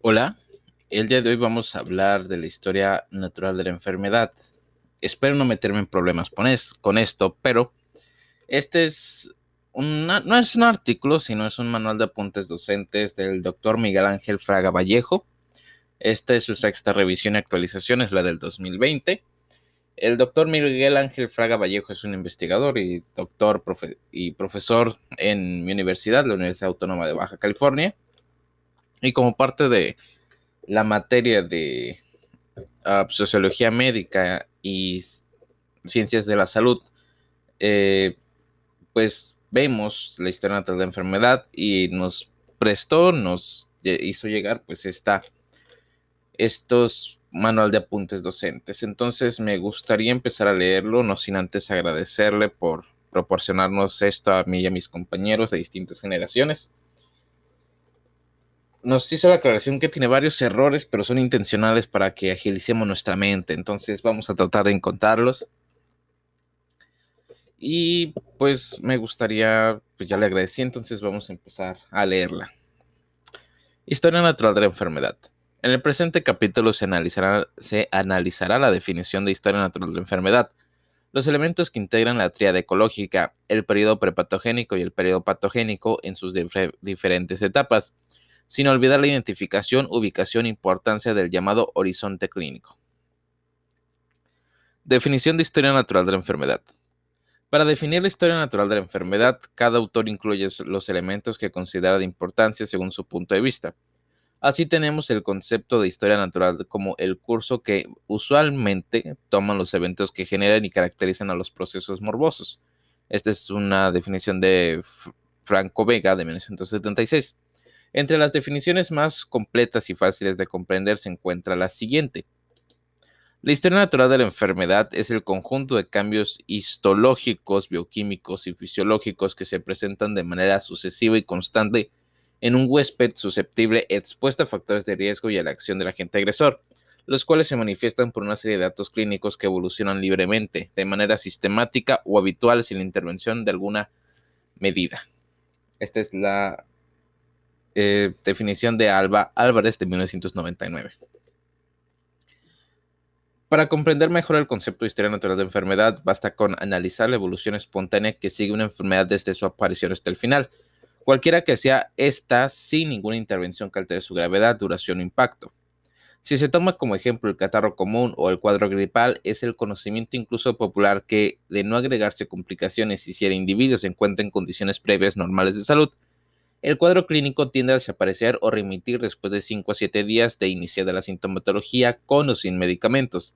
Hola, el día de hoy vamos a hablar de la historia natural de la enfermedad. Espero no meterme en problemas con, esto, pero este es no es un artículo, sino es un manual de apuntes docentes del doctor Miguel Ángel Fraga Vallejo. Esta es su sexta revisión y actualización, es la del 2020. El doctor Miguel Ángel Fraga Vallejo es un investigador y doctor y profesor en mi universidad, la Universidad Autónoma de Baja California y como parte de la materia de ah, sociología médica y ciencias de la salud, eh, pues vemos la historia natural de la enfermedad y nos prestó, nos hizo llegar pues esta, estos manual de apuntes docentes. Entonces me gustaría empezar a leerlo, no sin antes agradecerle por proporcionarnos esto a mí y a mis compañeros de distintas generaciones nos hizo la aclaración que tiene varios errores, pero son intencionales para que agilicemos nuestra mente. Entonces vamos a tratar de encontrarlos. Y pues me gustaría, pues ya le agradecí, entonces vamos a empezar a leerla. Historia natural de la enfermedad. En el presente capítulo se analizará, se analizará la definición de historia natural de la enfermedad, los elementos que integran la tríada ecológica, el periodo prepatogénico y el periodo patogénico en sus diferentes etapas, sin olvidar la identificación, ubicación e importancia del llamado horizonte clínico. Definición de historia natural de la enfermedad. Para definir la historia natural de la enfermedad, cada autor incluye los elementos que considera de importancia según su punto de vista. Así tenemos el concepto de historia natural como el curso que usualmente toman los eventos que generan y caracterizan a los procesos morbosos. Esta es una definición de Franco Vega de 1976. Entre las definiciones más completas y fáciles de comprender se encuentra la siguiente. La historia natural de la enfermedad es el conjunto de cambios histológicos, bioquímicos y fisiológicos que se presentan de manera sucesiva y constante en un huésped susceptible expuesto a factores de riesgo y a la acción del agente agresor, los cuales se manifiestan por una serie de datos clínicos que evolucionan libremente, de manera sistemática o habitual sin la intervención de alguna medida. Esta es la eh, definición de Alba Álvarez de 1999. Para comprender mejor el concepto de historia natural de enfermedad, basta con analizar la evolución espontánea que sigue una enfermedad desde su aparición hasta el final, cualquiera que sea esta sin ninguna intervención que altere su gravedad, duración o impacto. Si se toma como ejemplo el catarro común o el cuadro gripal, es el conocimiento incluso popular que, de no agregarse complicaciones y si el individuo se encuentra en condiciones previas normales de salud, el cuadro clínico tiende a desaparecer o remitir después de 5 a 7 días de iniciada la sintomatología con o sin medicamentos.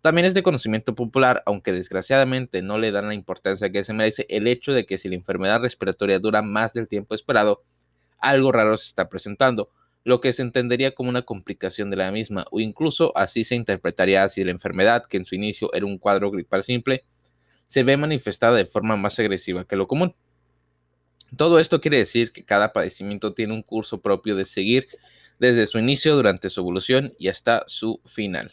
También es de conocimiento popular, aunque desgraciadamente no le dan la importancia que se merece, el hecho de que si la enfermedad respiratoria dura más del tiempo esperado, algo raro se está presentando, lo que se entendería como una complicación de la misma, o incluso así se interpretaría si la enfermedad, que en su inicio era un cuadro gripal simple, se ve manifestada de forma más agresiva que lo común. Todo esto quiere decir que cada padecimiento tiene un curso propio de seguir desde su inicio, durante su evolución y hasta su final.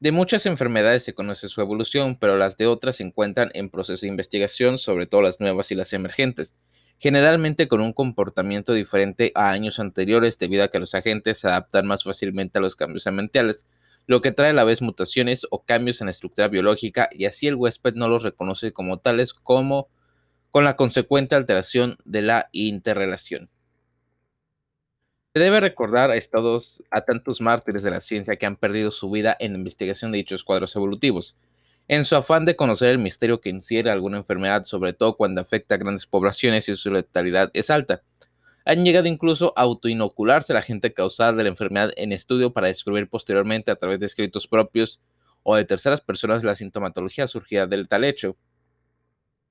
De muchas enfermedades se conoce su evolución, pero las de otras se encuentran en proceso de investigación, sobre todo las nuevas y las emergentes, generalmente con un comportamiento diferente a años anteriores debido a que los agentes se adaptan más fácilmente a los cambios ambientales, lo que trae a la vez mutaciones o cambios en la estructura biológica y así el huésped no los reconoce como tales como con la consecuente alteración de la interrelación. Se debe recordar a, estos, a tantos mártires de la ciencia que han perdido su vida en la investigación de dichos cuadros evolutivos, en su afán de conocer el misterio que encierra alguna enfermedad, sobre todo cuando afecta a grandes poblaciones y su letalidad es alta. Han llegado incluso a autoinocularse la gente causal de la enfermedad en estudio para descubrir posteriormente a través de escritos propios o de terceras personas la sintomatología surgida del tal hecho.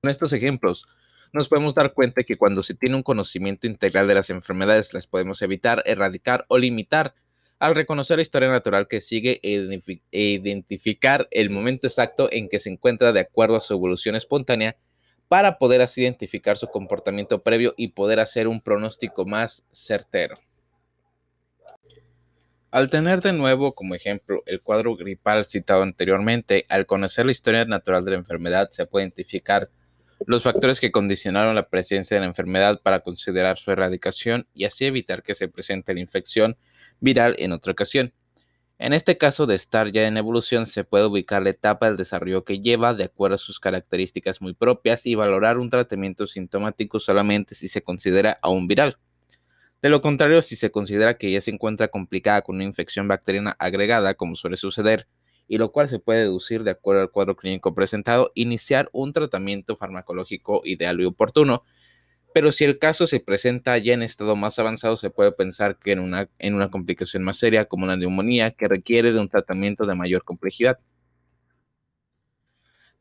Con estos ejemplos, nos podemos dar cuenta que cuando se tiene un conocimiento integral de las enfermedades, las podemos evitar, erradicar o limitar al reconocer la historia natural que sigue e, identificar el momento exacto en que se encuentra de acuerdo a su evolución espontánea para poder así identificar su comportamiento previo y poder hacer un pronóstico más certero. Al tener de nuevo como ejemplo el cuadro gripal citado anteriormente, al conocer la historia natural de la enfermedad se puede identificar los factores que condicionaron la presencia de la enfermedad para considerar su erradicación y así evitar que se presente la infección viral en otra ocasión. En este caso de estar ya en evolución, se puede ubicar la etapa del desarrollo que lleva de acuerdo a sus características muy propias y valorar un tratamiento sintomático solamente si se considera aún viral. De lo contrario, si se considera que ya se encuentra complicada con una infección bacteriana agregada, como suele suceder, y lo cual se puede deducir de acuerdo al cuadro clínico presentado, iniciar un tratamiento farmacológico ideal y oportuno, pero si el caso se presenta ya en estado más avanzado, se puede pensar que en una, en una complicación más seria, como una neumonía, que requiere de un tratamiento de mayor complejidad.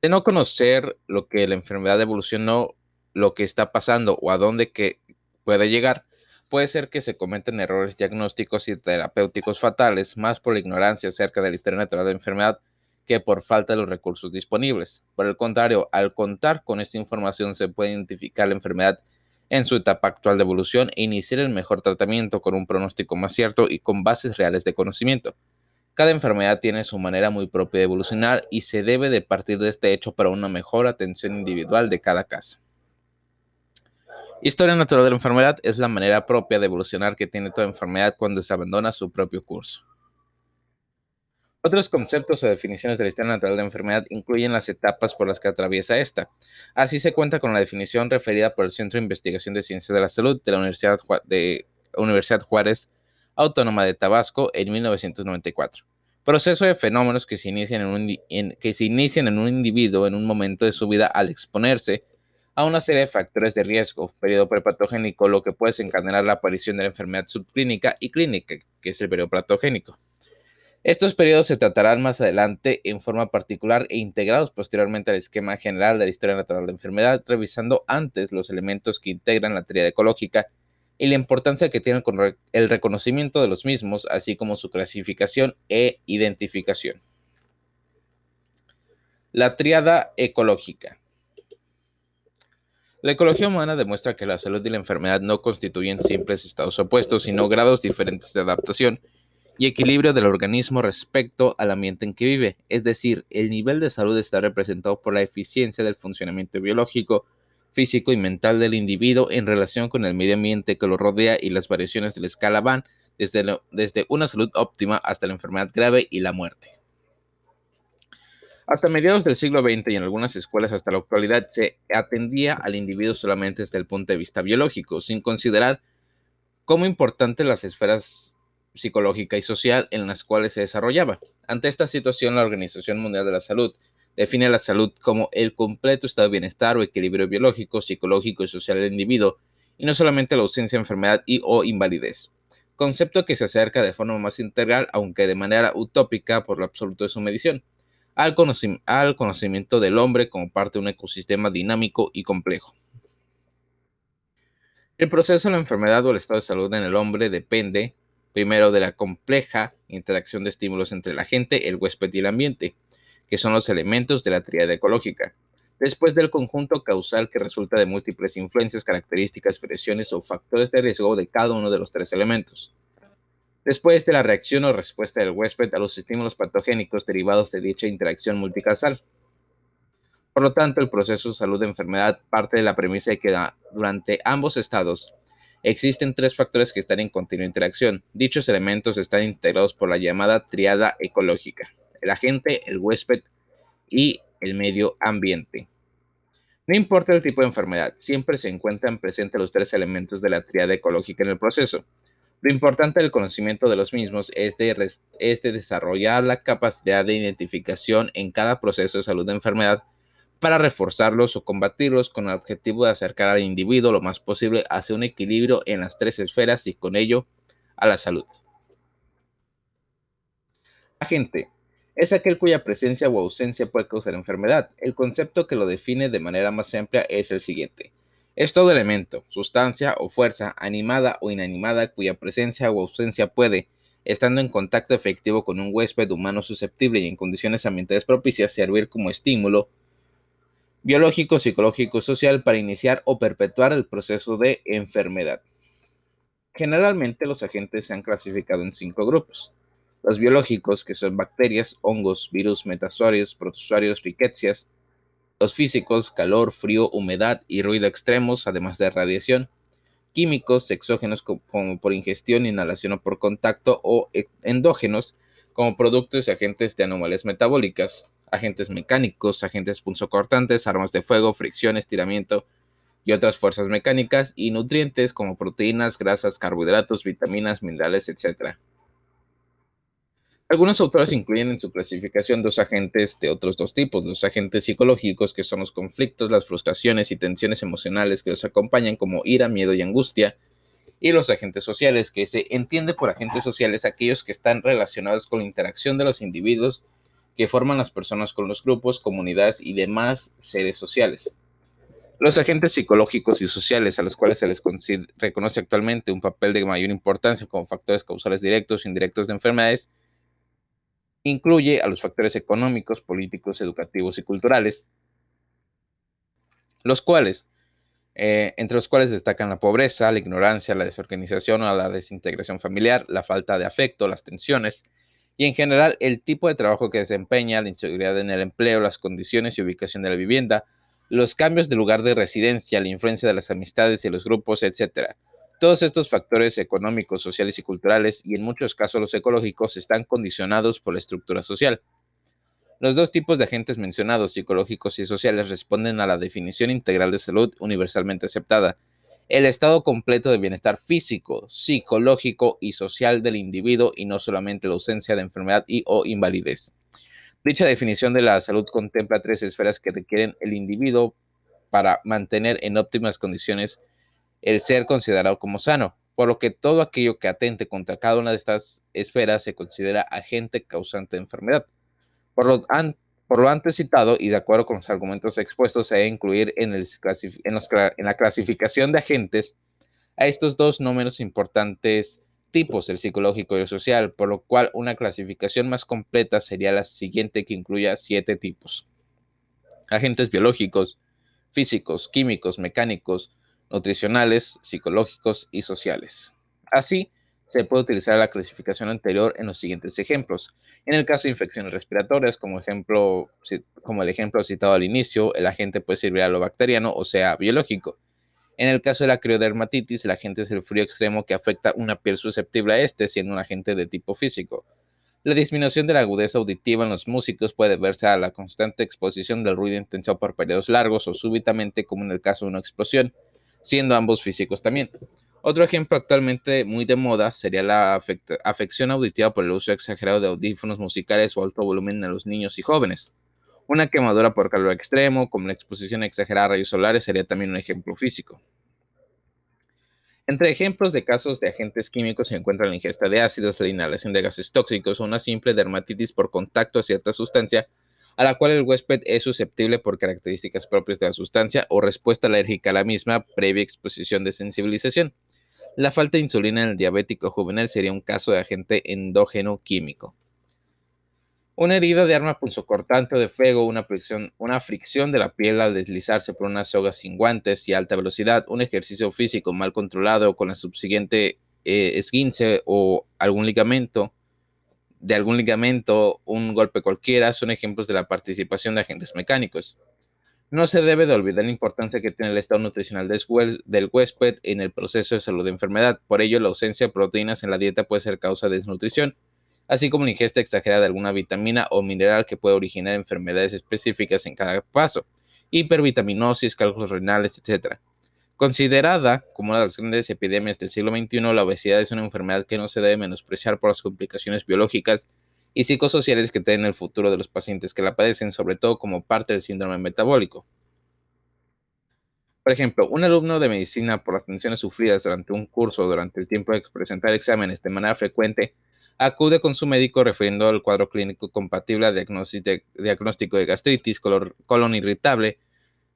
De no conocer lo que la enfermedad evolucionó, lo que está pasando o a dónde que puede llegar, puede ser que se cometen errores diagnósticos y terapéuticos fatales, más por la ignorancia acerca de la historia natural de la enfermedad que por falta de los recursos disponibles. Por el contrario, al contar con esta información se puede identificar la enfermedad en su etapa actual de evolución e iniciar el mejor tratamiento con un pronóstico más cierto y con bases reales de conocimiento. Cada enfermedad tiene su manera muy propia de evolucionar y se debe de partir de este hecho para una mejor atención individual de cada caso. Historia natural de la enfermedad es la manera propia de evolucionar que tiene toda enfermedad cuando se abandona su propio curso. Otros conceptos o definiciones de la historia natural de la enfermedad incluyen las etapas por las que atraviesa esta. Así se cuenta con la definición referida por el Centro de Investigación de Ciencias de la Salud de la Universidad, Juárez Autónoma de Tabasco en 1994. Proceso de fenómenos que se, inician en un, que se inician en un individuo en un momento de su vida al exponerse a una serie de factores de riesgo, periodo prepatogénico, lo que puede desencadenar la aparición de la enfermedad subclínica y clínica, que es el periodo patogénico. Estos periodos se tratarán más adelante en forma particular e integrados posteriormente al esquema general de la historia natural de la enfermedad, revisando antes los elementos que integran la teoría ecológica y la importancia que tienen con el reconocimiento de los mismos, así como su clasificación e identificación. La triada ecológica. La ecología humana demuestra que la salud y la enfermedad no constituyen simples estados opuestos, sino grados diferentes de adaptación y equilibrio del organismo respecto al ambiente en que vive, es decir, el nivel de salud está representado por la eficiencia del funcionamiento biológico, físico y mental del individuo en relación con el medio ambiente que lo rodea y las variaciones de la escala van desde, una salud óptima hasta la enfermedad grave y la muerte. Hasta mediados del siglo XX y en algunas escuelas hasta la actualidad se atendía al individuo solamente desde el punto de vista biológico, sin considerar cómo importante las esferas psicológica y social en las cuales se desarrollaba. Ante esta situación, la Organización Mundial de la Salud define la salud como el completo estado de bienestar o equilibrio biológico, psicológico y social del individuo, y no solamente la ausencia de enfermedad y o invalidez. Concepto que se acerca de forma más integral, aunque de manera utópica por lo absoluto de su medición, al, conocimiento del hombre como parte de un ecosistema dinámico y complejo. El proceso de la enfermedad o el estado de salud en el hombre depende Primero, de la compleja interacción de estímulos entre la gente, el huésped y el ambiente, que son los elementos de la triada ecológica. Después del conjunto causal que resulta de múltiples influencias, características, presiones o factores de riesgo de cada uno de los tres elementos. Después de la reacción o respuesta del huésped a los estímulos patogénicos derivados de dicha interacción multicasal. Por lo tanto, el proceso de salud-enfermedad parte de la premisa de que durante ambos estados Existen tres factores que están en continua interacción. Dichos elementos están integrados por la llamada triada ecológica, el agente, el huésped y el medio ambiente. No importa el tipo de enfermedad, siempre se encuentran presentes los tres elementos de la triada ecológica en el proceso. Lo importante del conocimiento de los mismos es de, es de desarrollar la capacidad de identificación en cada proceso de salud de enfermedad para reforzarlos o combatirlos con el objetivo de acercar al individuo lo más posible hacia un equilibrio en las tres esferas y con ello a la salud. Agente es aquel cuya presencia o ausencia puede causar enfermedad. El concepto que lo define de manera más amplia es el siguiente. Es todo elemento, sustancia o fuerza animada o inanimada cuya presencia o ausencia puede, estando en contacto efectivo con un huésped humano susceptible y en condiciones ambientales propicias, servir como estímulo, biológico, psicológico, social para iniciar o perpetuar el proceso de enfermedad. Generalmente los agentes se han clasificado en cinco grupos. Los biológicos, que son bacterias, hongos, virus, metazoarios, protozoarios, riquecias. Los físicos, calor, frío, humedad y ruido extremos, además de radiación. químicos exógenos como por ingestión, inhalación o por contacto, o e, endógenos como productos y agentes de anomalías metabólicas, agentes mecánicos, agentes punzocortantes, armas de fuego, fricción, estiramiento y otras fuerzas mecánicas, y nutrientes como proteínas, grasas, carbohidratos, vitaminas, minerales, etc. Algunos autores incluyen en su clasificación dos agentes de otros dos tipos, los agentes psicológicos, que son los conflictos, las frustraciones y tensiones emocionales que los acompañan como ira, miedo y angustia, y los agentes sociales, que se entiende por agentes sociales aquellos que están relacionados con la interacción de los individuos que forman las personas con los grupos, comunidades y demás seres sociales. Los agentes psicológicos y sociales a los cuales se les reconoce actualmente un papel de mayor importancia como factores causales directos e indirectos de enfermedades incluye a los factores económicos, políticos, educativos y culturales, los cuales eh, entre los cuales destacan la pobreza, la ignorancia, la desorganización o la desintegración familiar, la falta de afecto, las tensiones y en general el tipo de trabajo que desempeña, la inseguridad en el empleo, las condiciones y ubicación de la vivienda, los cambios de lugar de residencia, la influencia de las amistades y los grupos, etc. Todos estos factores económicos, sociales y culturales, y en muchos casos los ecológicos, están condicionados por la estructura social. Los dos tipos de agentes mencionados, psicológicos y sociales, responden a la definición integral de salud universalmente aceptada, el estado completo de bienestar físico, psicológico y social del individuo y no solamente la ausencia de enfermedad y o invalidez. Dicha definición de la salud contempla tres esferas que requieren el individuo para mantener en óptimas condiciones el ser considerado como sano, por lo que todo aquello que atente contra cada una de estas esferas se considera agente causante de enfermedad. Por lo, antes citado y de acuerdo con los argumentos expuestos, se debe incluir en, la clasificación de agentes a estos dos no menos importantes tipos, el psicológico y el social, por lo cual una clasificación más completa sería la siguiente que incluya siete tipos. Agentes biológicos, físicos, químicos, mecánicos, nutricionales, psicológicos y sociales. Así, se puede utilizar la clasificación anterior en los siguientes ejemplos. En el caso de infecciones respiratorias, como, ejemplo, como el ejemplo citado al inicio, el agente puede ser viral o bacteriano, o sea, biológico. En el caso de la criodermatitis, el agente es el frío extremo que afecta una piel susceptible a este, siendo un agente de tipo físico. La disminución de la agudeza auditiva en los músicos puede verse a la constante exposición del ruido intenso por periodos largos o súbitamente, como en el caso de una explosión, siendo ambos físicos también. Otro ejemplo actualmente muy de moda sería la afección auditiva por el uso exagerado de audífonos musicales o alto volumen en los niños y jóvenes. Una quemadura por calor extremo, como la exposición exagerada a rayos solares, sería también un ejemplo físico. Entre ejemplos de casos de agentes químicos se encuentra la ingesta de ácidos, la inhalación de gases tóxicos o una simple dermatitis por contacto a cierta sustancia a la cual el huésped es susceptible por características propias de la sustancia o respuesta alérgica a la misma previa exposición de sensibilización. La falta de insulina en el diabético juvenil sería un caso de agente endógeno químico. Una herida de arma punzocortante o de fuego, una fricción, una fricción de la piel al deslizarse por una soga sin guantes y alta velocidad, un ejercicio físico mal controlado con la subsiguiente eh, esguince o algún ligamento, de algún ligamento, un golpe cualquiera, son ejemplos de la participación de agentes mecánicos. No se debe de olvidar la importancia que tiene el estado nutricional del huésped en el proceso de salud de enfermedad. Por ello, la ausencia de proteínas en la dieta puede ser causa de desnutrición, así como la ingesta exagerada de alguna vitamina o mineral que puede originar enfermedades específicas en cada paso, hipervitaminosis, cálculos renales, etc. Considerada como una de las grandes epidemias del siglo XXI, la obesidad es una enfermedad que no se debe menospreciar por las complicaciones biológicas y psicosociales que tienen el futuro de los pacientes que la padecen, sobre todo como parte del síndrome metabólico. Por ejemplo, un alumno de medicina por las tensiones sufridas durante un curso o durante el tiempo de presentar exámenes de manera frecuente acude con su médico refiriendo al cuadro clínico compatible a diagnóstico de gastritis, colon irritable,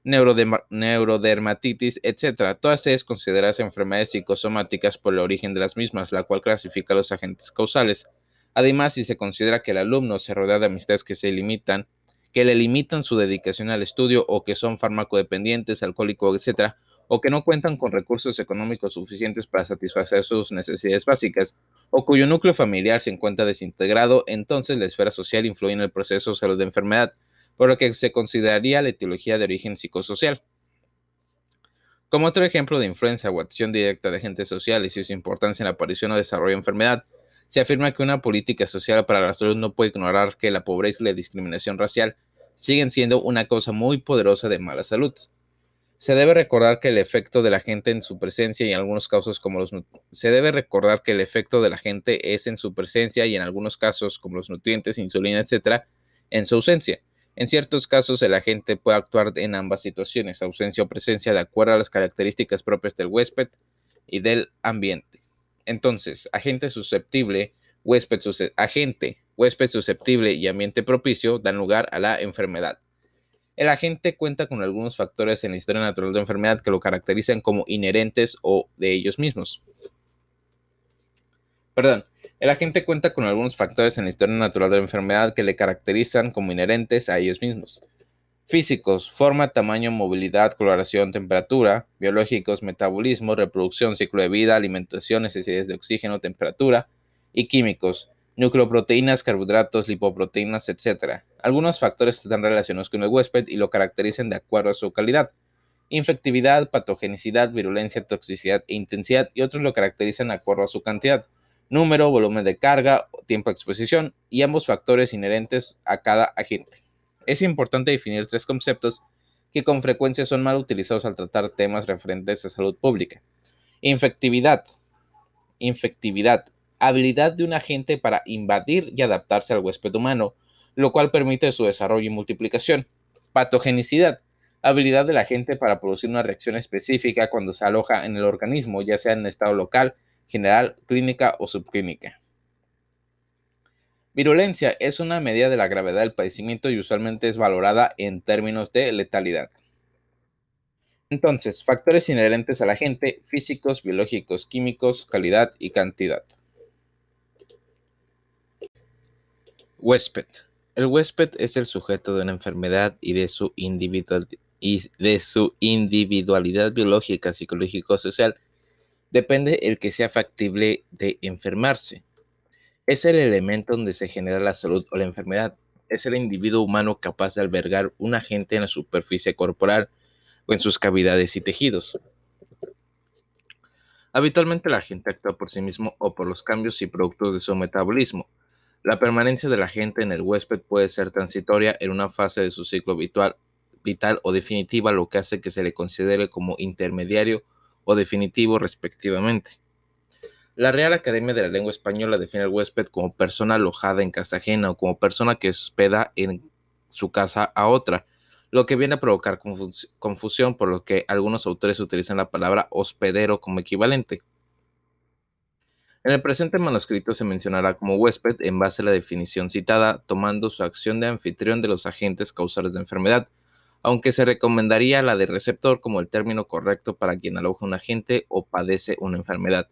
neurodermatitis, etc. Todas ellas consideradas enfermedades psicosomáticas por el origen de las mismas, la cual clasifica los agentes causales. Además, si se considera que el alumno se rodea de amistades que se limitan, que le limitan su dedicación al estudio o que son farmacodependientes, alcohólicos, etc., o que no cuentan con recursos económicos suficientes para satisfacer sus necesidades básicas, o cuyo núcleo familiar se encuentra desintegrado, entonces la esfera social influye en el proceso de salud de enfermedad, por lo que se consideraría la etiología de origen psicosocial. Como otro ejemplo de influencia o acción directa de agentes sociales y su importancia en la aparición o desarrollo de enfermedad, se afirma que una política social para la salud no puede ignorar que la pobreza y la discriminación racial siguen siendo una causa muy poderosa de mala salud. Se debe recordar que el efecto de la gente en su presencia y en algunos casos como los se debe recordar que el efecto de la gente es en su presencia y en algunos casos como los nutrientes, insulina, etcétera, en su ausencia. En ciertos casos el agente puede actuar en ambas situaciones, ausencia o presencia, de acuerdo a las características propias del huésped y del ambiente. Entonces, agente susceptible, huésped agente, huésped susceptible y ambiente propicio dan lugar a la enfermedad. El agente cuenta con algunos factores en la historia natural de la enfermedad que lo caracterizan como inherentes o de ellos mismos. Perdón, el agente cuenta con algunos factores en la historia natural de la enfermedad que le caracterizan como inherentes a ellos mismos. Físicos, forma, tamaño, movilidad, coloración, temperatura. Biológicos, metabolismo, reproducción, ciclo de vida, alimentación, necesidades de oxígeno, temperatura. Y químicos, nucleoproteínas, carbohidratos, lipoproteínas, etc. Algunos factores están relacionados con el huésped y lo caracterizan de acuerdo a su calidad. Infectividad, patogenicidad, virulencia, toxicidad e intensidad y otros lo caracterizan de acuerdo a su cantidad. Número, volumen de carga, tiempo de exposición y ambos factores inherentes a cada agente. Es importante definir tres conceptos que con frecuencia son mal utilizados al tratar temas referentes a salud pública. Infectividad. Infectividad habilidad de un agente para invadir y adaptarse al huésped humano, lo cual permite su desarrollo y multiplicación. Patogenicidad, habilidad del agente para producir una reacción específica cuando se aloja en el organismo, ya sea en estado local, general, clínica o subclínica. Virulencia es una medida de la gravedad del padecimiento y usualmente es valorada en términos de letalidad. Entonces, factores inherentes al agente, físicos, biológicos, químicos, calidad y cantidad. Huésped. El huésped es el sujeto de una enfermedad y de su, individualidad biológica, psicológico-social depende el que sea factible de enfermarse. Es el elemento donde se genera la salud o la enfermedad. Es el individuo humano capaz de albergar un agente en la superficie corporal o en sus cavidades y tejidos. Habitualmente la gente actúa por sí mismo o por los cambios y productos de su metabolismo la permanencia de la en el huésped puede ser transitoria en una fase de su ciclo vital, vital o definitiva, lo que hace que se le considere como intermediario o definitivo respectivamente. La Real Academia de la Lengua Española define al huésped como persona alojada en casa ajena o como persona que hospeda en su casa a otra, lo que viene a provocar confusión por lo que algunos autores utilizan la palabra hospedero como equivalente. En el presente manuscrito se mencionará como huésped en base a la definición citada, tomando su acción de anfitrión de los agentes causadores de enfermedad, aunque se recomendaría la de receptor como el término correcto para quien aloja un agente o padece una enfermedad.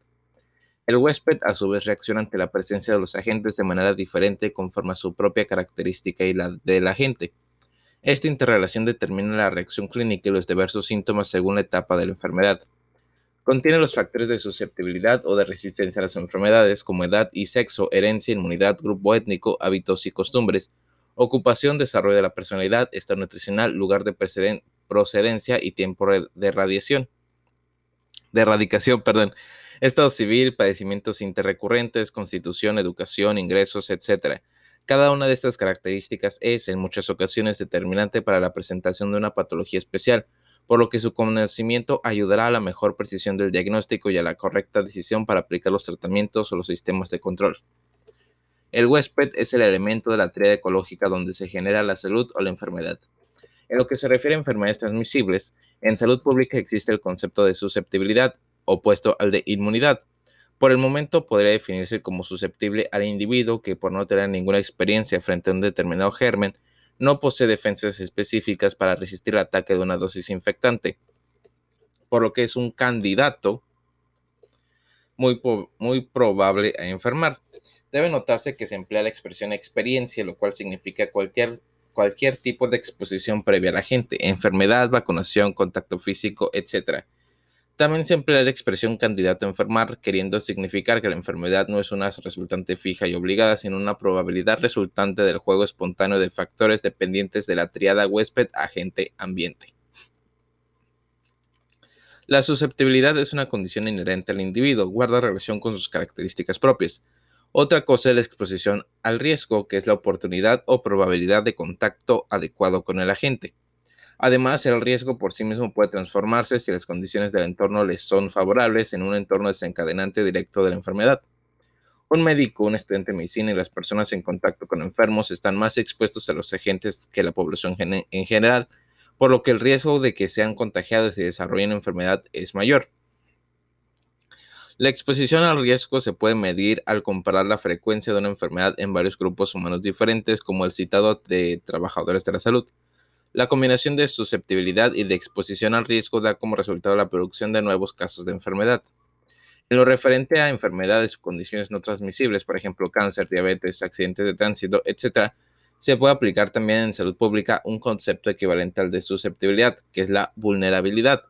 El huésped a su vez reacciona ante la presencia de los agentes de manera diferente conforme a su propia característica y la del agente. Esta interrelación determina la reacción clínica y los diversos síntomas según la etapa de la enfermedad. Contiene los factores de susceptibilidad o de resistencia a las enfermedades como edad y sexo, herencia, inmunidad, grupo étnico, hábitos y costumbres, ocupación, desarrollo de la personalidad, estado nutricional, lugar de procedencia y tiempo de radiación. De erradicación, perdón. Estado civil, padecimientos interrecurrentes, constitución, educación, ingresos, etc. Cada una de estas características es, en muchas ocasiones, determinante para la presentación de una patología especial por lo que su conocimiento ayudará a la mejor precisión del diagnóstico y a la correcta decisión para aplicar los tratamientos o los sistemas de control. El huésped es el elemento de la tríada ecológica donde se genera la salud o la enfermedad. En lo que se refiere a enfermedades transmisibles, en salud pública existe el concepto de susceptibilidad, opuesto al de inmunidad. Por el momento podría definirse como susceptible al individuo que por no tener ninguna experiencia frente a un determinado germen, no posee defensas específicas para resistir el ataque de una dosis infectante, por lo que es un candidato muy, muy probable a enfermar. Debe notarse que se emplea la expresión experiencia, lo cual significa cualquier, cualquier tipo de exposición previa a la gente, enfermedad, vacunación, contacto físico, etc. También se emplea la expresión candidato a enfermar, queriendo significar que la enfermedad no es una resultante fija y obligada, sino una probabilidad resultante del juego espontáneo de factores dependientes de la triada huésped-agente-ambiente. La susceptibilidad es una condición inherente al individuo, guarda relación con sus características propias. Otra cosa es la exposición al riesgo, que es la oportunidad o probabilidad de contacto adecuado con el agente. Además, el riesgo por sí mismo puede transformarse si las condiciones del entorno les son favorables en un entorno desencadenante directo de la enfermedad. Un médico, un estudiante de medicina y las personas en contacto con enfermos están más expuestos a los agentes que la población en general, por lo que el riesgo de que sean contagiados y desarrollen enfermedad es mayor. La exposición al riesgo se puede medir al comparar la frecuencia de una enfermedad en varios grupos humanos diferentes, como el citado de trabajadores de la salud. La combinación de susceptibilidad y de exposición al riesgo da como resultado la producción de nuevos casos de enfermedad. En lo referente a enfermedades o condiciones no transmisibles, por ejemplo cáncer, diabetes, accidentes de tránsito, etc., se puede aplicar también en salud pública un concepto equivalente al de susceptibilidad, que es la vulnerabilidad.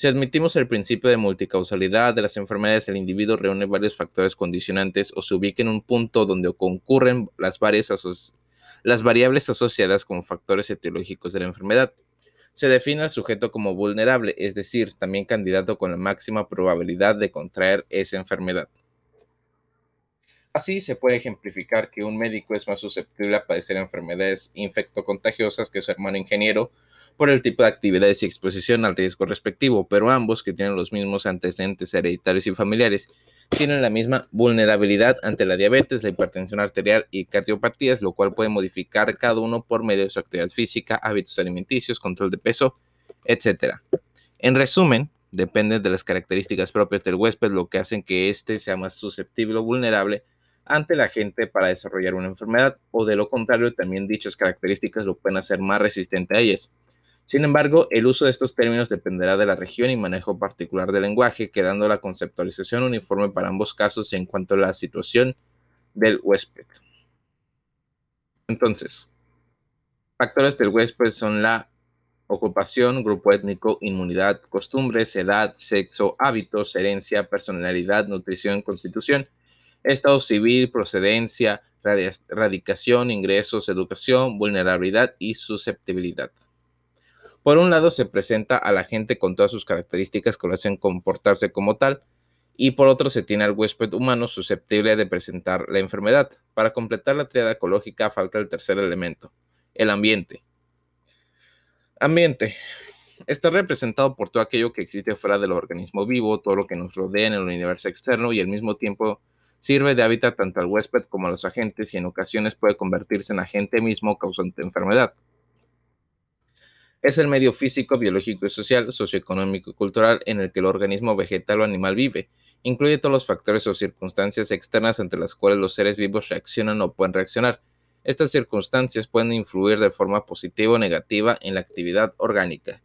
Si admitimos el principio de multicausalidad de las enfermedades, el individuo reúne varios factores condicionantes o se ubica en un punto donde concurren las, las variables asociadas como factores etiológicos de la enfermedad. Se define al sujeto como vulnerable, es decir, también candidato con la máxima probabilidad de contraer esa enfermedad. Así se puede ejemplificar que un médico es más susceptible a padecer enfermedades infectocontagiosas que su hermano ingeniero por el tipo de actividades y exposición al riesgo respectivo, pero ambos, que tienen los mismos antecedentes hereditarios y familiares, tienen la misma vulnerabilidad ante la diabetes, la hipertensión arterial y cardiopatías, lo cual puede modificar cada uno por medio de su actividad física, hábitos alimenticios, control de peso, etc. En resumen, depende de las características propias del huésped lo que hacen que éste sea más susceptible o vulnerable ante la gente para desarrollar una enfermedad o de lo contrario también dichas características lo pueden hacer más resistente a ellas. Sin embargo, el uso de estos términos dependerá de la región y manejo particular del lenguaje, quedando la conceptualización uniforme para ambos casos en cuanto a la situación del huésped. Entonces, factores del huésped son la ocupación, grupo étnico, inmunidad, costumbres, edad, sexo, hábitos, herencia, personalidad, nutrición, constitución, estado civil, procedencia, radicación, ingresos, educación, vulnerabilidad y susceptibilidad. Por un lado, se presenta a la gente con todas sus características que lo hacen comportarse como tal, y por otro se tiene al huésped humano susceptible de presentar la enfermedad. Para completar la triada ecológica falta el tercer elemento, el ambiente. Ambiente. Está representado por todo aquello que existe fuera del organismo vivo, todo lo que nos rodea en el universo externo y al mismo tiempo Sirve de hábitat tanto al huésped como a los agentes y en ocasiones puede convertirse en agente mismo causante enfermedad. Es el medio físico, biológico y social, socioeconómico y cultural en el que el organismo vegetal o animal vive. Incluye todos los factores o circunstancias externas ante las cuales los seres vivos reaccionan o pueden reaccionar. Estas circunstancias pueden influir de forma positiva o negativa en la actividad orgánica.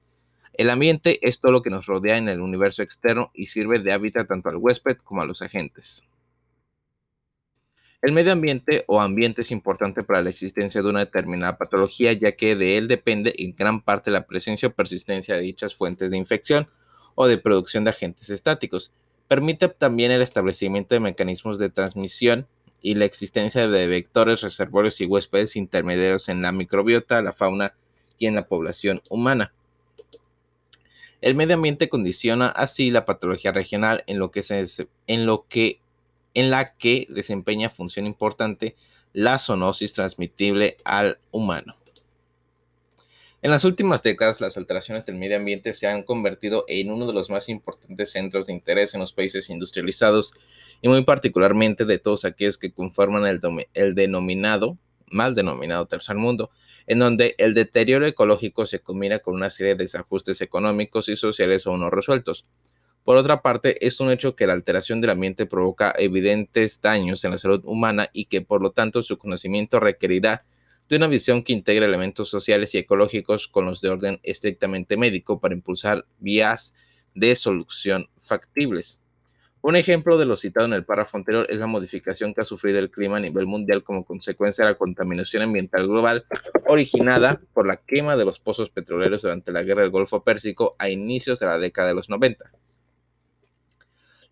El ambiente es todo lo que nos rodea en el universo externo y sirve de hábitat tanto al huésped como a los agentes. El medio ambiente o ambiente es importante para la existencia de una determinada patología, ya que de él depende en gran parte la presencia o persistencia de dichas fuentes de infección o de producción de agentes estáticos. Permite también el establecimiento de mecanismos de transmisión y la existencia de vectores, reservorios y huéspedes intermediarios en la microbiota, la fauna y en la población humana. El medio ambiente condiciona así la patología regional en lo que, se, en lo que en la que desempeña función importante la zoonosis transmitible al humano. En las últimas décadas, las alteraciones del medio ambiente se han convertido en uno de los más importantes centros de interés en los países industrializados y muy particularmente de todos aquellos que conforman el, denominado, mal denominado tercer mundo, en donde el deterioro ecológico se combina con una serie de desajustes económicos y sociales aún no resueltos. Por otra parte, es un hecho que la alteración del ambiente provoca evidentes daños en la salud humana y que por lo tanto su conocimiento requerirá de una visión que integre elementos sociales y ecológicos con los de orden estrictamente médico para impulsar vías de solución factibles. Un ejemplo de lo citado en el párrafo anterior es la modificación que ha sufrido el clima a nivel mundial como consecuencia de la contaminación ambiental global originada por la quema de los pozos petroleros durante la guerra del Golfo Pérsico a inicios de la década de los 90.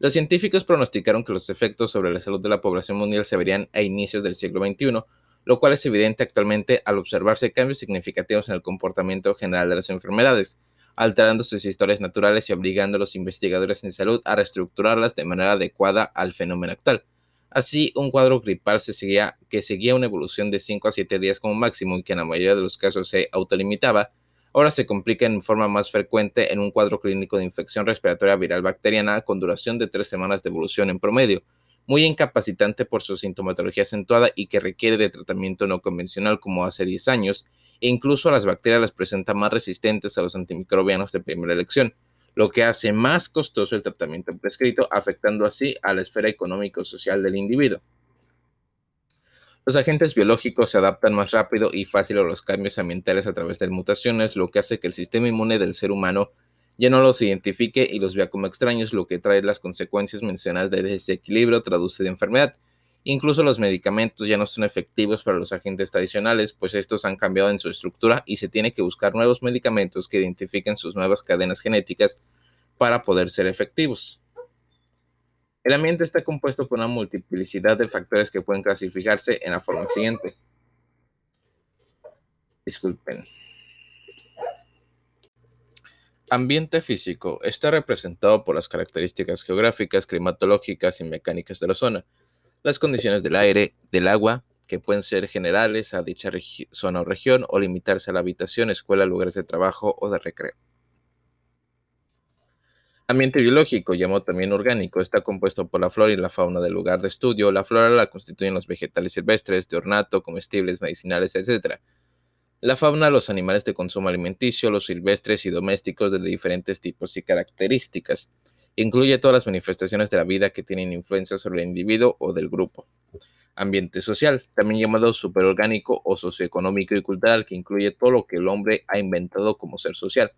Los científicos pronosticaron que los efectos sobre la salud de la población mundial se verían a inicios del siglo XXI, lo cual es evidente actualmente al observarse cambios significativos en el comportamiento general de las enfermedades. alterando sus historias naturales y obligando a los investigadores en salud a reestructurarlas de manera adecuada al fenómeno actual. Así, un cuadro gripal se seguía, que seguía una evolución de 5 a 7 días como máximo y que en la mayoría de los casos se autolimitaba, ahora se complica en forma más frecuente en un cuadro clínico de infección respiratoria viral bacteriana con duración de 3 semanas de evolución en promedio, muy incapacitante por su sintomatología acentuada y que requiere de tratamiento no convencional como hace 10 años, e incluso a las bacterias las presenta más resistentes a los antimicrobianos de primera elección lo que hace más costoso el tratamiento prescrito, afectando así a la esfera económico-social del individuo. Los agentes biológicos se adaptan más rápido y fácil a los cambios ambientales a través de mutaciones, lo que hace que el sistema inmune del ser humano ya no los identifique y los vea como extraños, lo que trae las consecuencias mencionadas de desequilibrio traduce de enfermedad. Incluso los medicamentos ya no son efectivos para los agentes tradicionales, pues estos han cambiado en su estructura y se tiene que buscar nuevos medicamentos que identifiquen sus nuevas cadenas genéticas para poder ser efectivos. El ambiente está compuesto por una multiplicidad de factores que pueden clasificarse en la forma siguiente. Disculpen. Ambiente físico está representado por las características geográficas, climatológicas y mecánicas de la zona las condiciones del aire, del agua, que pueden ser generales a dicha zona o región o limitarse a la habitación, escuela, lugares de trabajo o de recreo. Ambiente biológico, llamado también orgánico, está compuesto por la flora y la fauna del lugar de estudio. La flora la constituyen los vegetales silvestres, de ornato, comestibles, medicinales, etc. La fauna, los animales de consumo alimenticio, los silvestres y domésticos de diferentes tipos y características. Incluye todas las manifestaciones de la vida que tienen influencia sobre el individuo o del grupo. Ambiente social, también llamado superorgánico o socioeconómico y cultural, que incluye todo lo que el hombre ha inventado como ser social.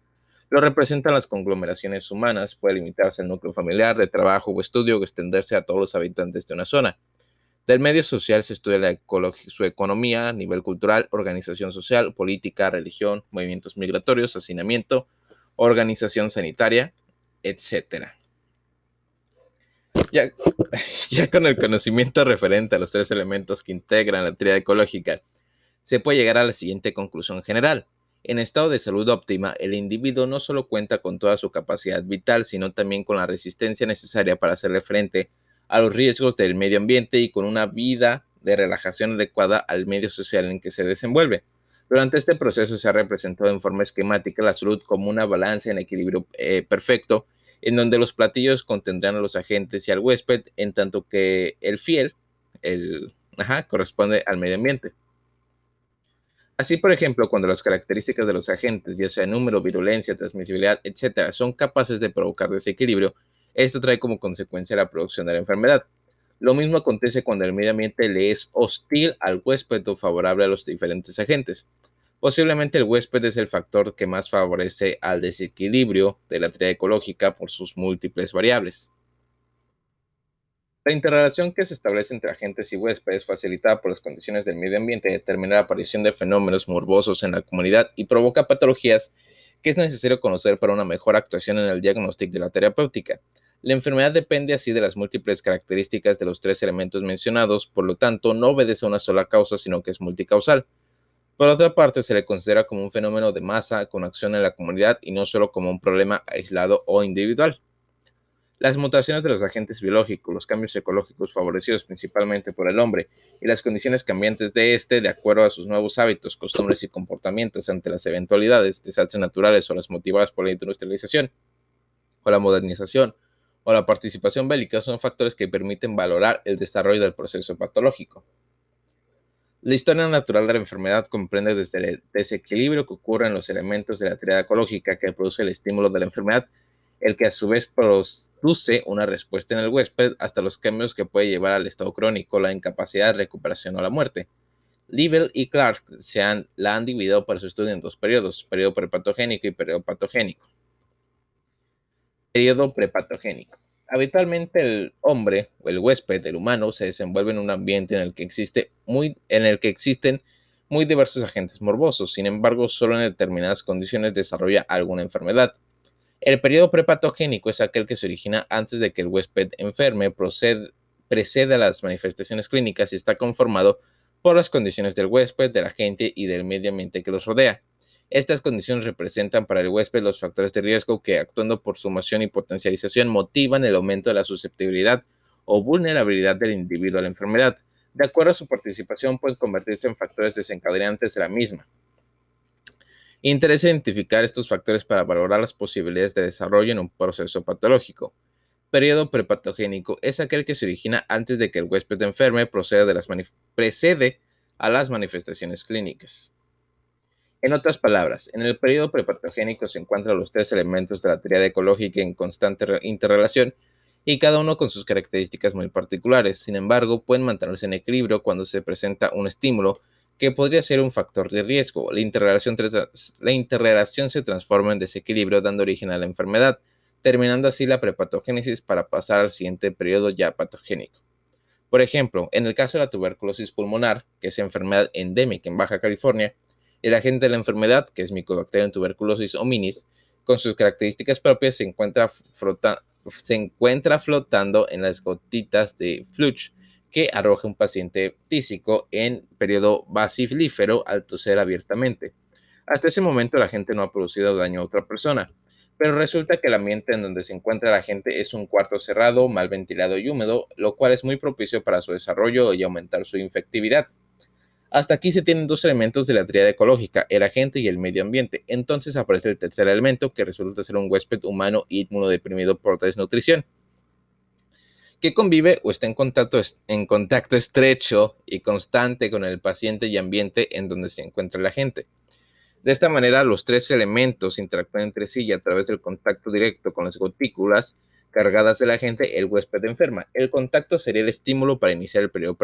Lo representan las conglomeraciones humanas, puede limitarse al núcleo familiar, de trabajo o estudio o extenderse a todos los habitantes de una zona. Del medio social se estudia su economía, nivel cultural, organización social, política, religión, movimientos migratorios, hacinamiento, organización sanitaria, etc. Ya, ya con el conocimiento referente a los tres elementos que integran la teoría ecológica, se puede llegar a la siguiente conclusión general. En estado de salud óptima, el individuo no solo cuenta con toda su capacidad vital, sino también con la resistencia necesaria para hacerle frente a los riesgos del medio ambiente y con una vida de relajación adecuada al medio social en que se desenvuelve. Durante este proceso se ha representado en forma esquemática la salud como una balanza en equilibrio eh, perfecto en donde los platillos contendrán a los agentes y al huésped, en tanto que el fiel, el, corresponde al medio ambiente. Así, por ejemplo, cuando las características de los agentes, ya sea número, virulencia, transmisibilidad, etc., son capaces de provocar desequilibrio, esto trae como consecuencia la producción de la enfermedad. Lo mismo acontece cuando el medio ambiente le es hostil al huésped o favorable a los diferentes agentes. Posiblemente el huésped es el factor que más favorece al desequilibrio de la teoría ecológica por sus múltiples variables. La interrelación que se establece entre agentes y huéspedes, facilitada por las condiciones del medio ambiente, determina la aparición de fenómenos morbosos en la comunidad y provoca patologías que es necesario conocer para una mejor actuación en el diagnóstico de la terapéutica. La enfermedad depende así de las múltiples características de los tres elementos mencionados, por lo tanto no obedece a una sola causa, sino que es multicausal. Por otra parte, se le considera como un fenómeno de masa con acción en la comunidad y no solo como un problema aislado o individual. Las mutaciones de los agentes biológicos, los cambios ecológicos favorecidos principalmente por el hombre y las condiciones cambiantes de éste de acuerdo a sus nuevos hábitos, costumbres y comportamientos ante las eventualidades, desastres naturales o las motivadas por la industrialización o la modernización o la participación bélica son factores que permiten valorar el desarrollo del proceso patológico. La historia natural de la enfermedad comprende desde el desequilibrio que ocurre en los elementos de la teoría ecológica que produce el estímulo de la enfermedad, el que a su vez produce una respuesta en el huésped, hasta los cambios que puede llevar al estado crónico, la incapacidad de recuperación o la muerte. Liebel y Clark se han, la han dividido para su estudio en dos periodos, periodo prepatogénico y periodo patogénico. Periodo prepatogénico. Habitualmente el hombre o el huésped, el humano, se desenvuelve en un ambiente en el que, existe muy, en el que existen muy diversos agentes morbosos, sin embargo, solo en determinadas condiciones desarrolla alguna enfermedad. El periodo prepatogénico es aquel que se origina antes de que el huésped enferme, procede, precede a las manifestaciones clínicas y está conformado por las condiciones del huésped, del agente y del medio ambiente que los rodea. Estas condiciones representan para el huésped los factores de riesgo que, actuando por sumación y potencialización, motivan el aumento de la susceptibilidad o vulnerabilidad del individuo a la enfermedad. De acuerdo a su participación, pueden convertirse en factores desencadenantes de la misma. Interesa identificar estos factores para valorar las posibilidades de desarrollo en un proceso patológico. Periodo prepatogénico es aquel que se origina antes de que el huésped enferme procede, de las a las manifestaciones clínicas. En otras palabras, en el periodo prepatogénico se encuentran los tres elementos de la teoría ecológica en constante interrelación y cada uno con sus características muy particulares. Sin embargo, pueden mantenerse en equilibrio cuando se presenta un estímulo que podría ser un factor de riesgo. La interrelación, la interrelación se transforma en desequilibrio dando origen a la enfermedad, terminando así la prepatogénesis para pasar al siguiente periodo ya patogénico. Por ejemplo, en el caso de la tuberculosis pulmonar, que es enfermedad endémica en Baja California, el agente de la enfermedad, que es Mycobacterium tuberculosis hominis, con sus características propias, se encuentra, se encuentra flotando en las gotitas de fluch que arroja un paciente tísico en periodo basilífero al toser abiertamente. Hasta ese momento la gente no ha producido daño a otra persona, pero resulta que el ambiente en donde se encuentra la gente es un cuarto cerrado, mal ventilado y húmedo, lo cual es muy propicio para su desarrollo y aumentar su infectividad. Hasta aquí se tienen dos elementos de la tríada ecológica, el agente y el medio ambiente. Entonces aparece el tercer elemento, que resulta ser un huésped humano inmunodeprimido por desnutrición que convive o está en contacto, en contacto estrecho y constante con el paciente y ambiente en donde se encuentra la gente. De esta manera, los tres elementos interactúan entre sí y a través del contacto directo con las gotículas cargadas de la gente, el huésped enferma. El contacto sería el estímulo para iniciar el periodo,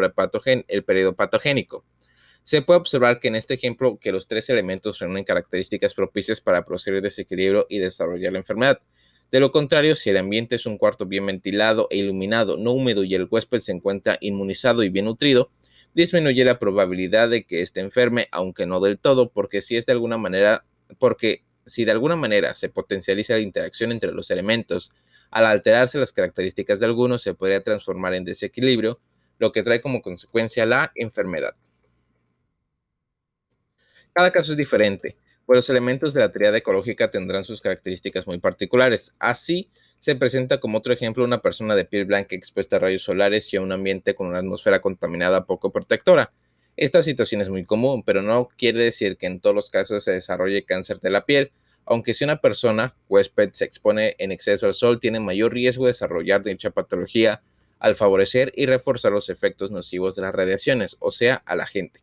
el patogénico. Se puede observar que en este ejemplo que los tres elementos reúnen características propicias para proceder desequilibrio y desarrollar la enfermedad. De lo contrario, si el ambiente es un cuarto bien ventilado e iluminado, no húmedo y el huésped se encuentra inmunizado y bien nutrido, disminuye la probabilidad de que esté enferme, aunque no del todo, porque si es de alguna manera, porque si de alguna manera se potencializa la interacción entre los elementos, al alterarse las características de algunos se podría transformar en desequilibrio, lo que trae como consecuencia la enfermedad. Cada caso es diferente, pues los elementos de la triada ecológica tendrán sus características muy particulares. Así, se presenta como otro ejemplo una persona de piel blanca expuesta a rayos solares y a un ambiente con una atmósfera contaminada poco protectora. Esta situación es muy común, pero no quiere decir que en todos los casos se desarrolle cáncer de la piel, aunque si una persona, huésped, se expone en exceso al sol, tiene mayor riesgo de desarrollar dicha patología al favorecer y reforzar los efectos nocivos de las radiaciones, o sea, a la gente.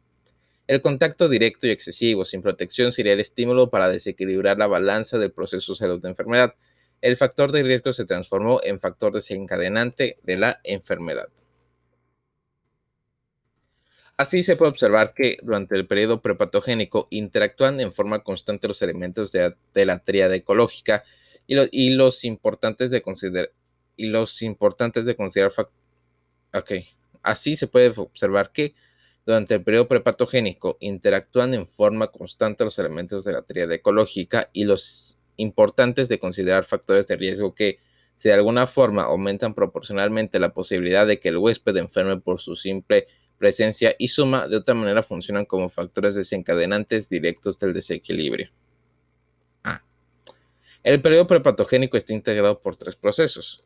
El contacto directo y excesivo sin protección sería el estímulo para desequilibrar la balanza del proceso salud de enfermedad. El factor de riesgo se transformó en factor desencadenante de la enfermedad. Así se puede observar que durante el periodo prepatogénico interactúan en forma constante los elementos de, la tríada ecológica y, los importantes de considerar y los importantes de considerar Así se puede observar que durante el periodo prepatogénico interactúan en forma constante los elementos de la tríada ecológica y los importantes de considerar factores de riesgo que, si de alguna forma aumentan proporcionalmente la posibilidad de que el huésped enferme por su simple presencia y suma, de otra manera funcionan como factores desencadenantes directos del desequilibrio. A. El periodo prepatogénico está integrado por tres procesos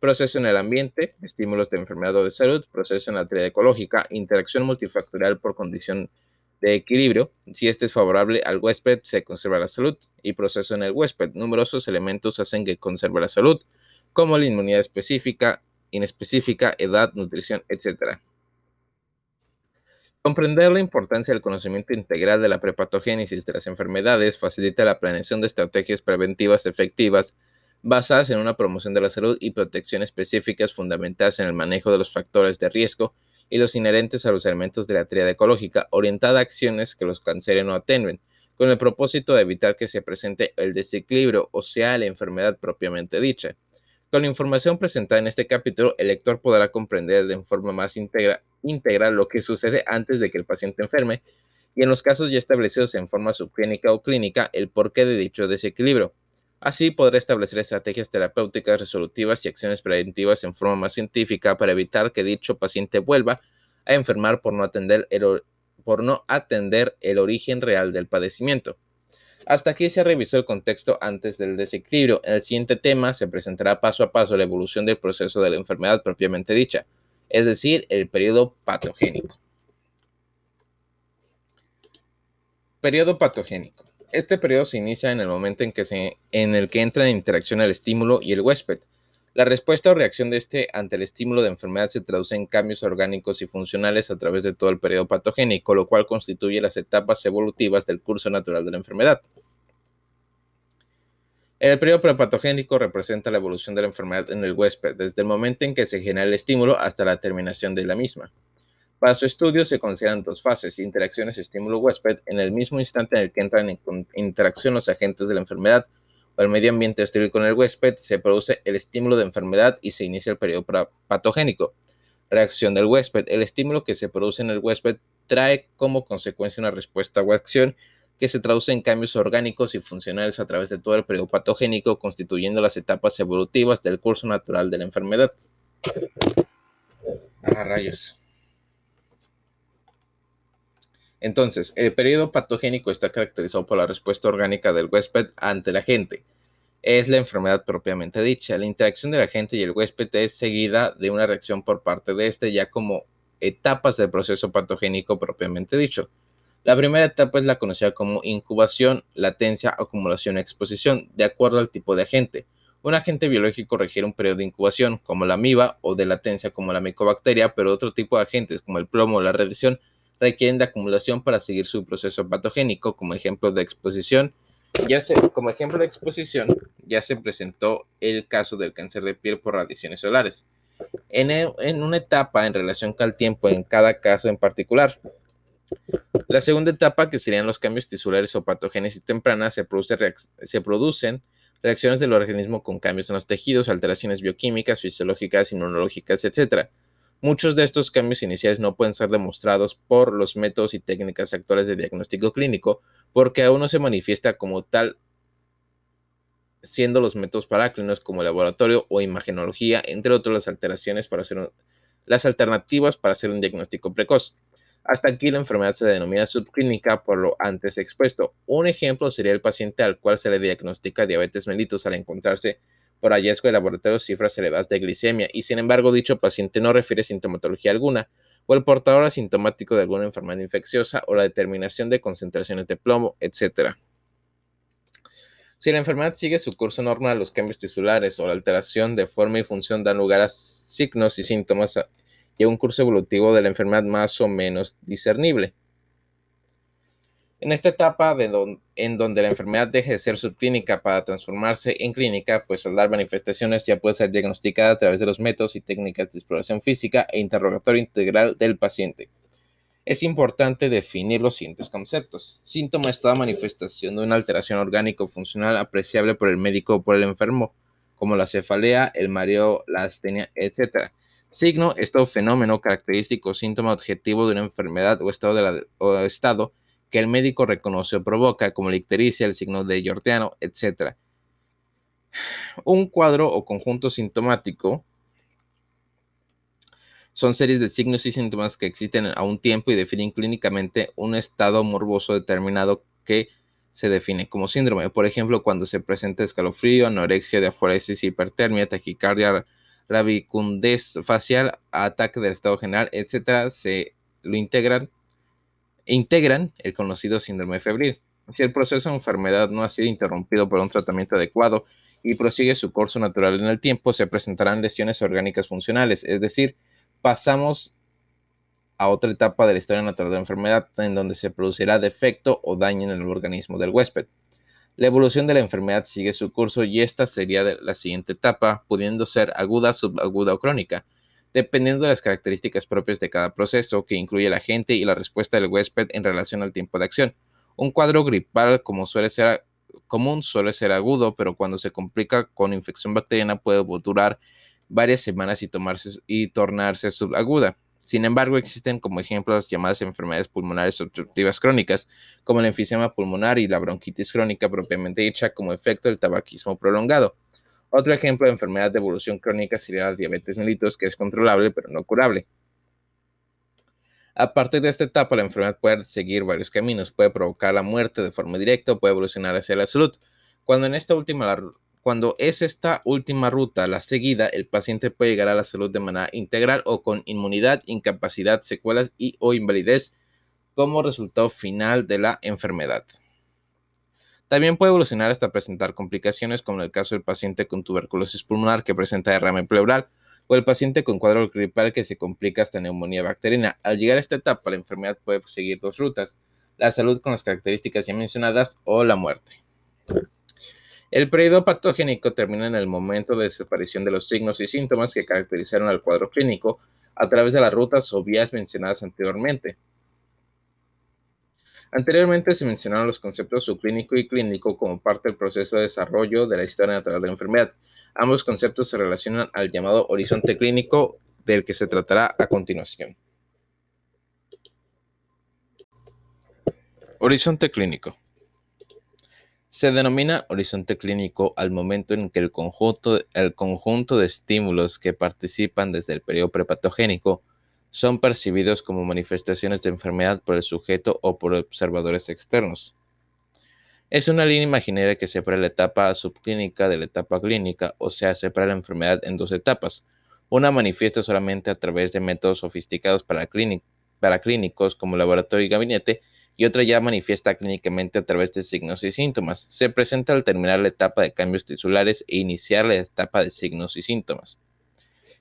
proceso en el ambiente, estímulos de enfermedad o de salud, proceso en la teoría ecológica, interacción multifactorial por condición de equilibrio. Si este es favorable al huésped, se conserva la salud. Y proceso en el huésped. Numerosos elementos hacen que conserve la salud, como la inmunidad específica, inespecífica, edad, nutrición, etc. Comprender la importancia del conocimiento integral de la prepatogénesis de las enfermedades facilita la planeación de estrategias preventivas efectivas basadas en una promoción de la salud y protección específicas fundamentadas en el manejo de los factores de riesgo y los inherentes a los elementos de la triada ecológica, orientada a acciones que los canceren o atenuen, con el propósito de evitar que se presente el desequilibrio, o sea, la enfermedad propiamente dicha. Con la información presentada en este capítulo, el lector podrá comprender de forma más íntegra, íntegra lo que sucede antes de que el paciente enferme y en los casos ya establecidos en forma subclínica o clínica el porqué de dicho desequilibrio. Así podrá establecer estrategias terapéuticas resolutivas y acciones preventivas en forma más científica para evitar que dicho paciente vuelva a enfermar por no atender el, por no atender el origen real del padecimiento. Hasta aquí se revisó el contexto antes del desequilibrio. En el siguiente tema se presentará paso a paso la evolución del proceso de la enfermedad propiamente dicha, es decir, el periodo patogénico. Periodo patogénico. Este periodo se inicia en el momento en, que se, en el que entra en interacción el estímulo y el huésped. La respuesta o reacción de este ante el estímulo de enfermedad se traduce en cambios orgánicos y funcionales a través de todo el periodo patogénico, lo cual constituye las etapas evolutivas del curso natural de la enfermedad. El periodo prepatogénico representa la evolución de la enfermedad en el huésped, desde el momento en que se genera el estímulo hasta la terminación de la misma. Para su estudio se consideran dos fases, interacciones estímulo-huésped, en el mismo instante en el que entran en interacción los agentes de la enfermedad o el medio ambiente hostil con el huésped, se produce el estímulo de enfermedad y se inicia el periodo patogénico. Reacción del huésped. El estímulo que se produce en el huésped trae como consecuencia una respuesta o acción que se traduce en cambios orgánicos y funcionales a través de todo el periodo patogénico, constituyendo las etapas evolutivas del curso natural de la enfermedad. Ah, rayos. Entonces, el periodo patogénico está caracterizado por la respuesta orgánica del huésped ante la agente. Es la enfermedad propiamente dicha. La interacción del agente y el huésped es seguida de una reacción por parte de este ya como etapas del proceso patogénico propiamente dicho. La primera etapa es la conocida como incubación, latencia, acumulación exposición, de acuerdo al tipo de agente. Un agente biológico requiere un periodo de incubación, como la amiba, o de latencia, como la micobacteria, pero otro tipo de agentes, como el plomo o la radiación, requieren de acumulación para seguir su proceso patogénico. Como ejemplo de exposición, ya se, como ejemplo de exposición, ya se presentó el caso del cáncer de piel por radiaciones solares. En, en una etapa en relación al tiempo en cada caso en particular. La segunda etapa, que serían los cambios tisulares o patogénesis tempranas, se, produce se producen reacciones del organismo con cambios en los tejidos, alteraciones bioquímicas, fisiológicas, inmunológicas, etc. Muchos de estos cambios iniciales no pueden ser demostrados por los métodos y técnicas actuales de diagnóstico clínico porque aún no se manifiesta como tal, siendo los métodos paráclinos como laboratorio o imagenología, entre otros las alteraciones para hacer las alternativas para hacer un diagnóstico precoz. Hasta aquí la enfermedad se denomina subclínica por lo antes expuesto. Un ejemplo sería el paciente al cual se le diagnostica diabetes mellitus al encontrarse por hallazgo de laboratorio cifras elevadas de glicemia y sin embargo dicho paciente no refiere sintomatología alguna o el portador asintomático de alguna enfermedad infecciosa o la determinación de concentraciones de plomo, etc. Si la enfermedad sigue su curso normal, los cambios tisulares o la alteración de forma y función dan lugar a signos y síntomas y a un curso evolutivo de la enfermedad más o menos discernible. En esta etapa en donde la enfermedad deje de ser subclínica para transformarse en clínica, pues al dar manifestaciones ya puede ser diagnosticada a través de los métodos y técnicas de exploración física e interrogatorio integral del paciente. Es importante definir los siguientes conceptos. Síntoma es toda manifestación de una alteración orgánico-funcional apreciable por el médico o por el enfermo, como la cefalea, el mareo, la astenia, etc. Signo es todo fenómeno característico, síntoma objetivo de una enfermedad o estado, de la, o estado que el médico reconoce o provoca, como la ictericia, el signo de Giordano, etc. Un cuadro o conjunto sintomático son series de signos y síntomas que existen a un tiempo y definen clínicamente un estado morboso determinado que se define como síndrome. Por ejemplo, cuando se presenta escalofrío, anorexia, diaforesis, hipertermia, taquicardia, rabicundez facial, ataque del estado general, etc., se lo integran integran el conocido síndrome febril. Si el proceso de enfermedad no ha sido interrumpido por un tratamiento adecuado y prosigue su curso natural en el tiempo, se presentarán lesiones orgánicas funcionales, es decir, pasamos a otra etapa de la historia natural de la enfermedad en donde se producirá defecto o daño en el organismo del huésped. La evolución de la enfermedad sigue su curso y esta sería la siguiente etapa, pudiendo ser aguda, subaguda o crónica dependiendo de las características propias de cada proceso, que incluye el agente y la respuesta del huésped en relación al tiempo de acción. Un cuadro gripal como suele ser común suele ser agudo, pero cuando se complica con infección bacteriana puede durar varias semanas y, tomarse, y tornarse subaguda. Sin embargo, existen como ejemplos llamadas enfermedades pulmonares obstructivas crónicas, como el enfisema pulmonar y la bronquitis crónica propiamente dicha como efecto del tabaquismo prolongado. Otro ejemplo de enfermedad de evolución crónica sería la diabetes mellitus, que es controlable pero no curable. A partir de esta etapa, la enfermedad puede seguir varios caminos. Puede provocar la muerte de forma directa o puede evolucionar hacia la salud. Cuando, en esta última, cuando es esta última ruta la seguida, el paciente puede llegar a la salud de manera integral o con inmunidad, incapacidad, secuelas y o invalidez como resultado final de la enfermedad. También puede evolucionar hasta presentar complicaciones, como en el caso del paciente con tuberculosis pulmonar que presenta derrame pleural o el paciente con cuadro gripal que se complica hasta neumonía bacteriana. Al llegar a esta etapa, la enfermedad puede seguir dos rutas, la salud con las características ya mencionadas o la muerte. El periodo patogénico termina en el momento de desaparición de los signos y síntomas que caracterizaron al cuadro clínico a través de las rutas o vías mencionadas anteriormente. Anteriormente se mencionaron los conceptos subclínico y clínico como parte del proceso de desarrollo de la historia natural de la enfermedad. Ambos conceptos se relacionan al llamado horizonte clínico del que se tratará a continuación. Horizonte clínico. Se denomina horizonte clínico al momento en que el conjunto, el conjunto de estímulos que participan desde el periodo prepatogénico son percibidos como manifestaciones de enfermedad por el sujeto o por observadores externos. Es una línea imaginaria que separa la etapa subclínica de la etapa clínica, o sea, separa la enfermedad en dos etapas. Una manifiesta solamente a través de métodos sofisticados para, clínicos como laboratorio y gabinete, y otra ya manifiesta clínicamente a través de signos y síntomas. Se presenta al terminar la etapa de cambios tisulares e iniciar la etapa de signos y síntomas.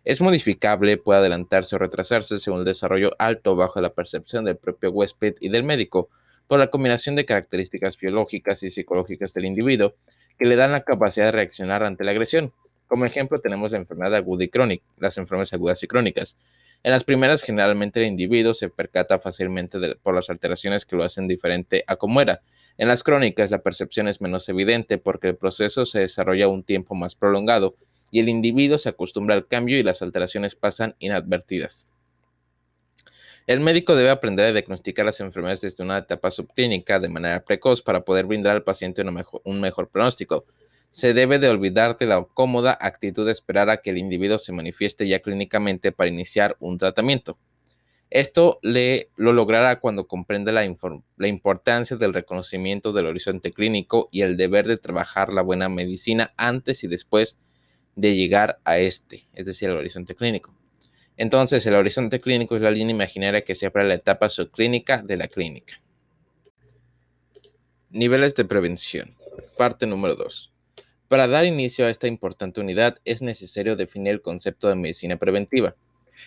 Es modificable, puede adelantarse o retrasarse según el desarrollo alto o bajo la percepción del propio huésped y del médico, por la combinación de características biológicas y psicológicas del individuo que le dan la capacidad de reaccionar ante la agresión. Como ejemplo tenemos la enfermedad aguda y crónica, las enfermedades agudas y crónicas. En las primeras generalmente el individuo se percata fácilmente por las alteraciones que lo hacen diferente a como era. En las crónicas la percepción es menos evidente porque el proceso se desarrolla un tiempo más prolongado y el individuo se acostumbra al cambio y las alteraciones pasan inadvertidas. El médico debe aprender a diagnosticar las enfermedades desde una etapa subclínica de manera precoz para poder brindar al paciente un mejor, pronóstico. Se debe de olvidar de la cómoda actitud de esperar a que el individuo se manifieste ya clínicamente para iniciar un tratamiento. Esto lo logrará cuando comprenda la, la, importancia del reconocimiento del horizonte clínico y el deber de trabajar la buena medicina antes y después de llegar a este, es decir, al horizonte clínico. Entonces, el horizonte clínico es la línea imaginaria que separa la etapa subclínica de la clínica. Niveles de prevención. Parte número 2. Para dar inicio a esta importante unidad es necesario definir el concepto de medicina preventiva.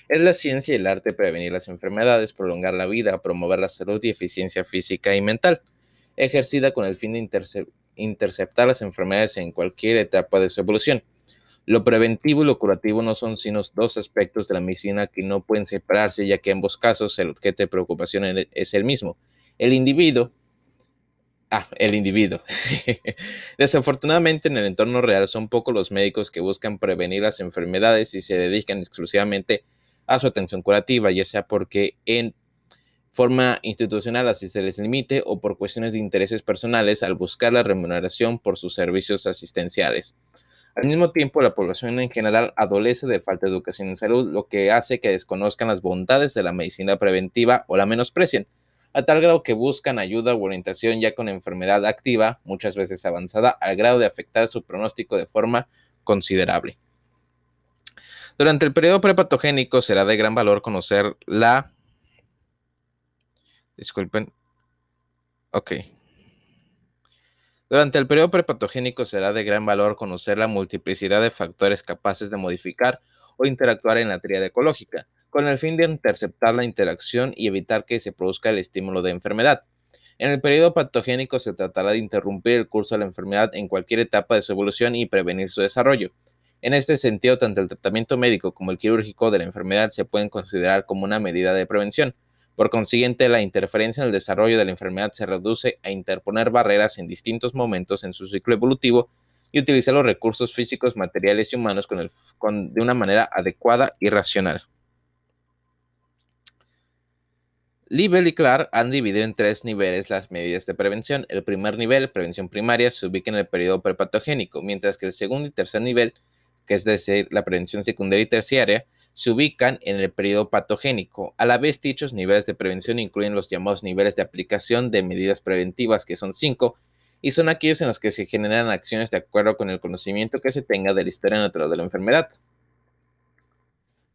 Es la ciencia y el arte de prevenir las enfermedades, prolongar la vida, promover la salud y eficiencia física y mental, ejercida con el fin de interceptar las enfermedades en cualquier etapa de su evolución lo preventivo y lo curativo no son sino dos aspectos de la medicina que no pueden separarse, ya que en ambos casos el objeto de preocupación es el mismo. El individuo, ah, el individuo. Desafortunadamente en el entorno real son pocos los médicos que buscan prevenir las enfermedades y se dedican exclusivamente a su atención curativa, ya sea porque en forma institucional así se les limite o por cuestiones de intereses personales al buscar la remuneración por sus servicios asistenciales. Al mismo tiempo, la población en general adolece de falta de educación en salud, lo que hace que desconozcan las bondades de la medicina preventiva o la menosprecien, a tal grado que buscan ayuda o orientación ya con enfermedad activa, muchas veces avanzada, al grado de afectar su pronóstico de forma considerable. Durante el periodo prepatogénico será de gran valor conocer la... Disculpen. Ok. Durante el periodo prepatogénico será de gran valor conocer la multiplicidad de factores capaces de modificar o interactuar en la tríada ecológica, con el fin de interceptar la interacción y evitar que se produzca el estímulo de enfermedad. En el periodo patogénico se tratará de interrumpir el curso de la enfermedad en cualquier etapa de su evolución y prevenir su desarrollo. En este sentido, tanto el tratamiento médico como el quirúrgico de la enfermedad se pueden considerar como una medida de prevención. Por consiguiente, la interferencia en el desarrollo de la enfermedad se reduce a interponer barreras en distintos momentos en su ciclo evolutivo y utilizar los recursos físicos, materiales y humanos de una manera adecuada y racional. Liebel y Clark han dividido en tres niveles las medidas de prevención. El primer nivel, prevención primaria, se ubica en el periodo prepatogénico, mientras que el segundo y tercer nivel, que es decir, la prevención secundaria y terciaria, se ubican en el periodo patogénico. A la vez, dichos niveles de prevención incluyen los llamados niveles de aplicación de medidas preventivas, que son cinco, y son aquellos en los que se generan acciones de acuerdo con el conocimiento que se tenga de la historia natural de la enfermedad.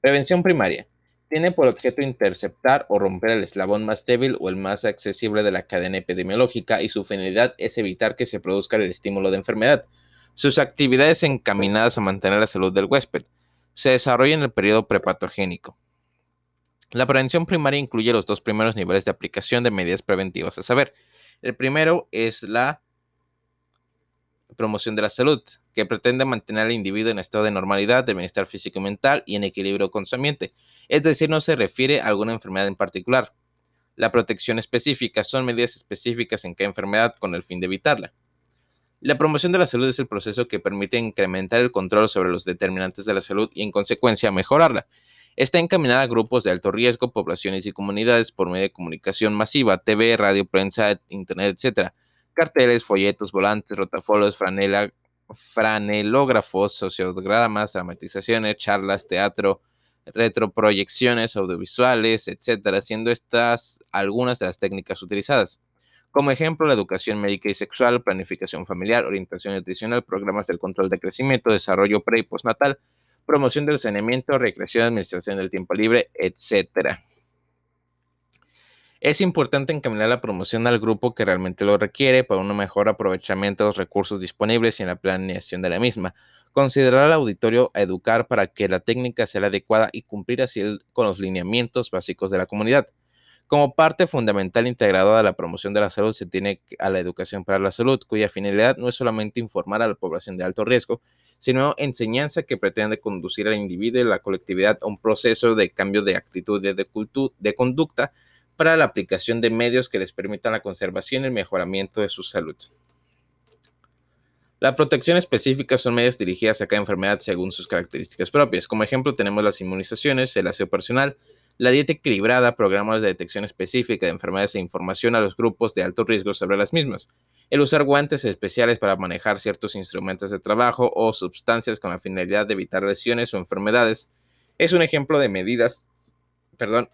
Prevención primaria. Tiene por objeto interceptar o romper el eslabón más débil o el más accesible de la cadena epidemiológica y su finalidad es evitar que se produzca el estímulo de enfermedad. Sus actividades encaminadas a mantener la salud del huésped se desarrollan en el periodo prepatogénico. La prevención primaria incluye los dos primeros niveles de aplicación de medidas preventivas, a saber, el primero es la promoción de la salud, que pretende mantener al individuo en estado de normalidad, de bienestar físico y mental y en equilibrio con su ambiente, es decir, no se refiere a alguna enfermedad en particular. La protección específica son medidas específicas en cada enfermedad con el fin de evitarla. La promoción de la salud es el proceso que permite incrementar el control sobre los determinantes de la salud y en consecuencia mejorarla. Está encaminada a grupos de alto riesgo, poblaciones y comunidades por medio de comunicación masiva, TV, radio, prensa, internet, etc carteles, folletos, volantes, rotafolios, franela, franelógrafos, sociogramas, dramatizaciones, charlas, teatro, retroproyecciones audiovisuales, etcétera, siendo estas algunas de las técnicas utilizadas. Como ejemplo, la educación médica y sexual, planificación familiar, orientación nutricional, programas del control de crecimiento, desarrollo pre y postnatal, promoción del saneamiento, recreación, administración del tiempo libre, etcétera. Es importante encaminar la promoción al grupo que realmente lo requiere para un mejor aprovechamiento de los recursos disponibles y en la planeación de la misma. Considerar al auditorio a educar para que la técnica sea la adecuada y cumplir así con los lineamientos básicos de la comunidad. Como parte fundamental integrada de la promoción de la salud se tiene a la educación para la salud, cuya finalidad no es solamente informar a la población de alto riesgo, sino enseñanza que pretende conducir al individuo y la colectividad a un proceso de cambio de actitud y de, de conducta para la aplicación de medios que les permitan la conservación y el mejoramiento de su salud. La protección específica son medidas dirigidas a cada enfermedad según sus características propias. Como ejemplo tenemos las inmunizaciones, el aseo personal, la dieta equilibrada, programas de detección específica de enfermedades e información a los grupos de alto riesgo sobre las mismas, el usar guantes especiales para manejar ciertos instrumentos de trabajo o sustancias con la finalidad de evitar lesiones o enfermedades, es un ejemplo de medidas, perdón,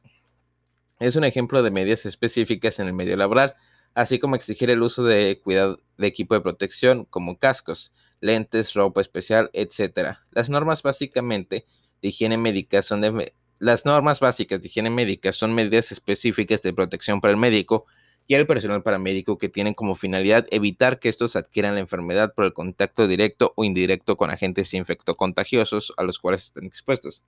es un ejemplo de medidas específicas en el medio laboral, así como exigir el uso de cuidado de equipo de protección como cascos, lentes, ropa especial, etc. Las normas básicamente de higiene médica son de las normas básicas de higiene médica son medidas específicas de protección para el médico y el personal paramédico que tienen como finalidad evitar que estos adquieran la enfermedad por el contacto directo o indirecto con agentes infectocontagiosos a los cuales están expuestos.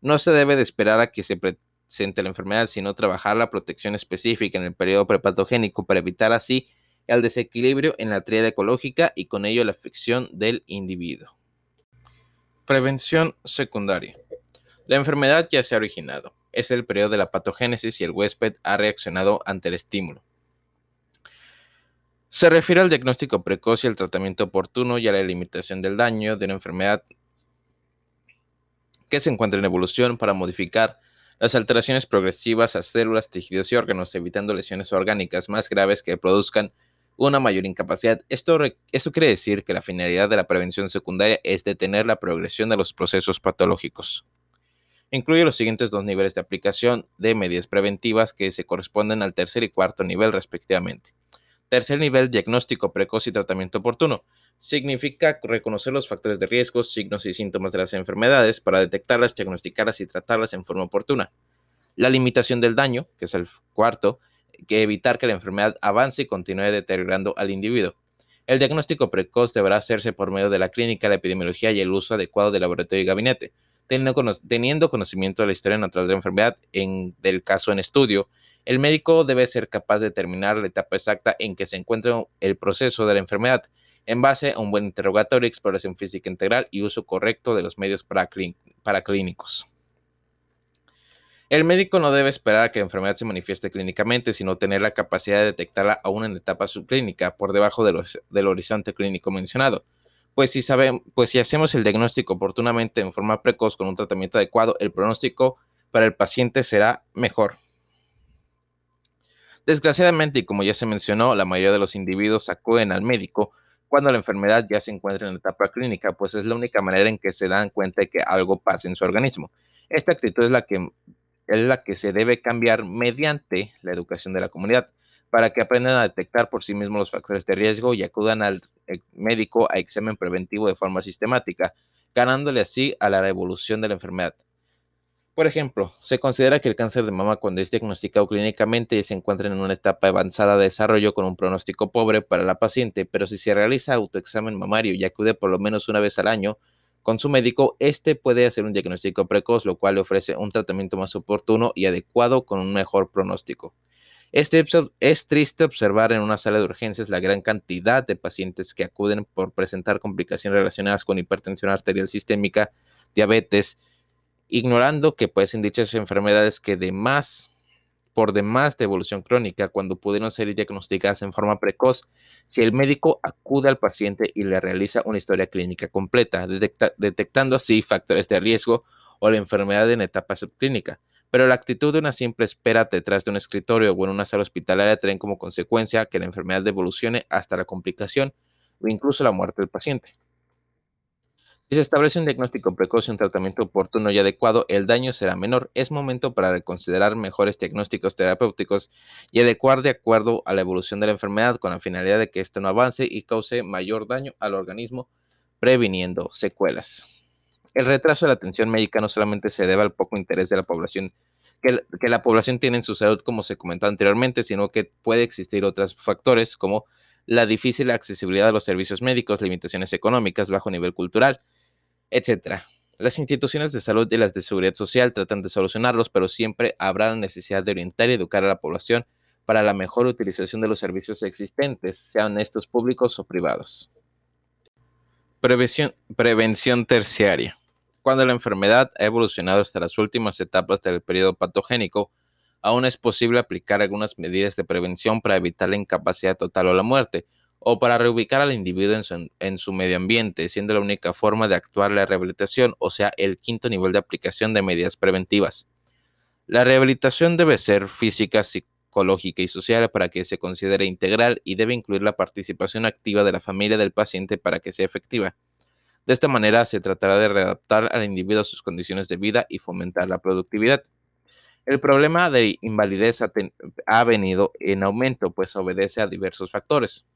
No se debe de esperar a que se presente la enfermedad, sino trabajar la protección específica en el periodo prepatogénico para evitar así el desequilibrio en la tríada ecológica y con ello la afección del individuo. Prevención secundaria. La enfermedad ya se ha originado. Es el periodo de la patogénesis y el huésped ha reaccionado ante el estímulo. Se refiere al diagnóstico precoz y al tratamiento oportuno y a la limitación del daño de una enfermedad que se encuentra en evolución para modificar las alteraciones progresivas a células, tejidos y órganos, evitando lesiones orgánicas más graves que produzcan una mayor incapacidad. Esto, esto quiere decir que la finalidad de la prevención secundaria es detener la progresión de los procesos patológicos. Incluye los siguientes dos niveles de aplicación de medidas preventivas que se corresponden al tercer y cuarto nivel respectivamente. Tercer nivel, diagnóstico precoz y tratamiento oportuno. Significa reconocer los factores de riesgo, signos y síntomas de las enfermedades para detectarlas, diagnosticarlas y tratarlas en forma oportuna. La limitación del daño, que es el cuarto, que evitar que la enfermedad avance y continúe deteriorando al individuo. El diagnóstico precoz deberá hacerse por medio de la clínica, la epidemiología y el uso adecuado del laboratorio y gabinete, teniendo, conocimiento de la historia natural de la enfermedad en, del caso en estudio el médico debe ser capaz de determinar la etapa exacta en que se encuentra el proceso de la enfermedad, en base a un buen interrogatorio, exploración física integral y uso correcto de los medios paraclínicos. El médico no debe esperar a que la enfermedad se manifieste clínicamente, sino tener la capacidad de detectarla aún en etapa subclínica, por debajo del horizonte clínico mencionado. Pues si, pues si hacemos el diagnóstico oportunamente en forma precoz con un tratamiento adecuado, el pronóstico para el paciente será mejor. Desgraciadamente, y como ya se mencionó, la mayoría de los individuos acuden al médico cuando la enfermedad ya se encuentra en la etapa clínica, pues es la única manera en que se dan cuenta de que algo pasa en su organismo. Esta actitud es la que, es la que se debe cambiar mediante la educación de la comunidad, para que aprendan a detectar por sí mismos los factores de riesgo y acudan al eh, médico a examen preventivo de forma sistemática, ganándole así a la revolución de la enfermedad. Por ejemplo, se considera que el cáncer de mama cuando es diagnosticado clínicamente se encuentra en una etapa avanzada de desarrollo con un pronóstico pobre para la paciente, pero si se realiza autoexamen mamario y acude por lo menos una vez al año con su médico, este puede hacer un diagnóstico precoz, lo cual le ofrece un tratamiento más oportuno y adecuado con un mejor pronóstico. Este es triste observar en una sala de urgencias la gran cantidad de pacientes que acuden por presentar complicaciones relacionadas con hipertensión arterial sistémica, diabetes, ignorando que pueden dichas enfermedades que de más, por demás de evolución crónica, cuando pudieron ser diagnosticadas en forma precoz, si el médico acude al paciente y le realiza una historia clínica completa, detectando así factores de riesgo o la enfermedad en etapa subclínica. Pero la actitud de una simple espera detrás de un escritorio o en una sala hospitalaria trae como consecuencia que la enfermedad evolucione hasta la complicación o incluso la muerte del paciente. Si se establece un diagnóstico precoz y un tratamiento oportuno y adecuado, el daño será menor. Es momento para reconsiderar mejores diagnósticos terapéuticos y adecuar de acuerdo a la evolución de la enfermedad con la finalidad de que éste no avance y cause mayor daño al organismo, previniendo secuelas. El retraso de la atención médica no solamente se debe al poco interés de la población que, la población tiene en su salud, como se comentó anteriormente, sino que puede existir otros factores como la difícil accesibilidad a los servicios médicos, limitaciones económicas, bajo nivel cultural, etc. Las instituciones de salud y las de seguridad social tratan de solucionarlos, pero siempre habrá la necesidad de orientar y educar a la población para la mejor utilización de los servicios existentes, sean estos públicos o privados. Prevención terciaria. Cuando la enfermedad ha evolucionado hasta las últimas etapas del periodo patogénico, aún es posible aplicar algunas medidas de prevención para evitar la incapacidad total o la muerte, o para reubicar al individuo en su, medio ambiente, siendo la única forma de actuar la rehabilitación, o sea, el quinto nivel de aplicación de medidas preventivas. La rehabilitación debe ser física, psicológica y social para que se considere integral y debe incluir la participación activa de la familia del paciente para que sea efectiva. De esta manera se tratará de readaptar al individuo a sus condiciones de vida y fomentar la productividad. El problema de invalidez ha, venido en aumento, pues obedece a diversos factores.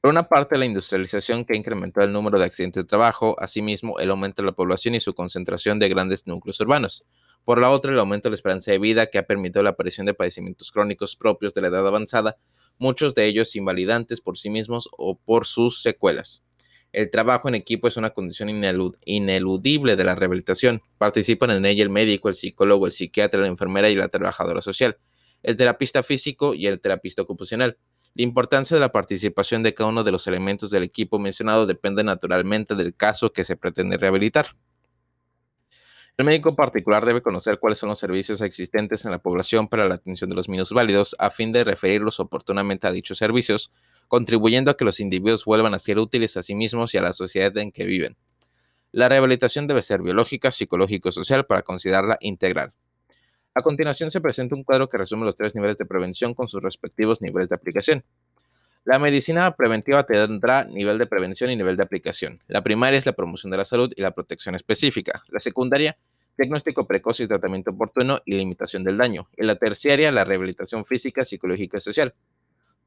Por una parte, la industrialización que ha incrementado el número de accidentes de trabajo, asimismo, el aumento de la población y su concentración de grandes núcleos urbanos. Por la otra, el aumento de la esperanza de vida que ha permitido la aparición de padecimientos crónicos propios de la edad avanzada, muchos de ellos invalidantes por sí mismos o por sus secuelas. El trabajo en equipo es una condición ineludible de la rehabilitación. Participan en ella el médico, el psicólogo, el psiquiatra, la enfermera y la trabajadora social, el terapista físico y el terapista ocupacional. La importancia de la participación de cada uno de los elementos del equipo mencionado depende naturalmente del caso que se pretende rehabilitar. El médico particular debe conocer cuáles son los servicios existentes en la población para la atención de los minusválidos a fin de referirlos oportunamente a dichos servicios, contribuyendo a que los individuos vuelvan a ser útiles a sí mismos y a la sociedad en que viven. La rehabilitación debe ser biológica, psicológica y social para considerarla integral. A continuación se presenta un cuadro que resume los tres niveles de prevención con sus respectivos niveles de aplicación. La medicina preventiva tendrá nivel de prevención y nivel de aplicación. La primaria es la promoción de la salud y la protección específica. La secundaria, diagnóstico precoz y tratamiento oportuno y limitación del daño. Y la terciaria, la rehabilitación física, psicológica y social.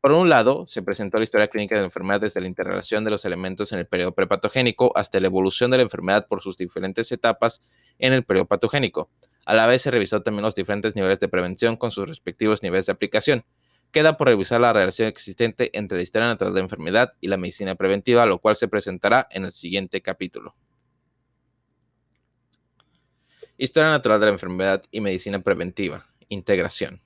Por un lado, se presentó la historia clínica de la enfermedad desde la interrelación de los elementos en el periodo prepatogénico hasta la evolución de la enfermedad por sus diferentes etapas en el periodo patogénico. A la vez se revisó también los diferentes niveles de prevención con sus respectivos niveles de aplicación. Queda por revisar la relación existente entre la historia natural de la enfermedad y la medicina preventiva, lo cual se presentará en el siguiente capítulo. Historia natural de la enfermedad y medicina preventiva. Integración.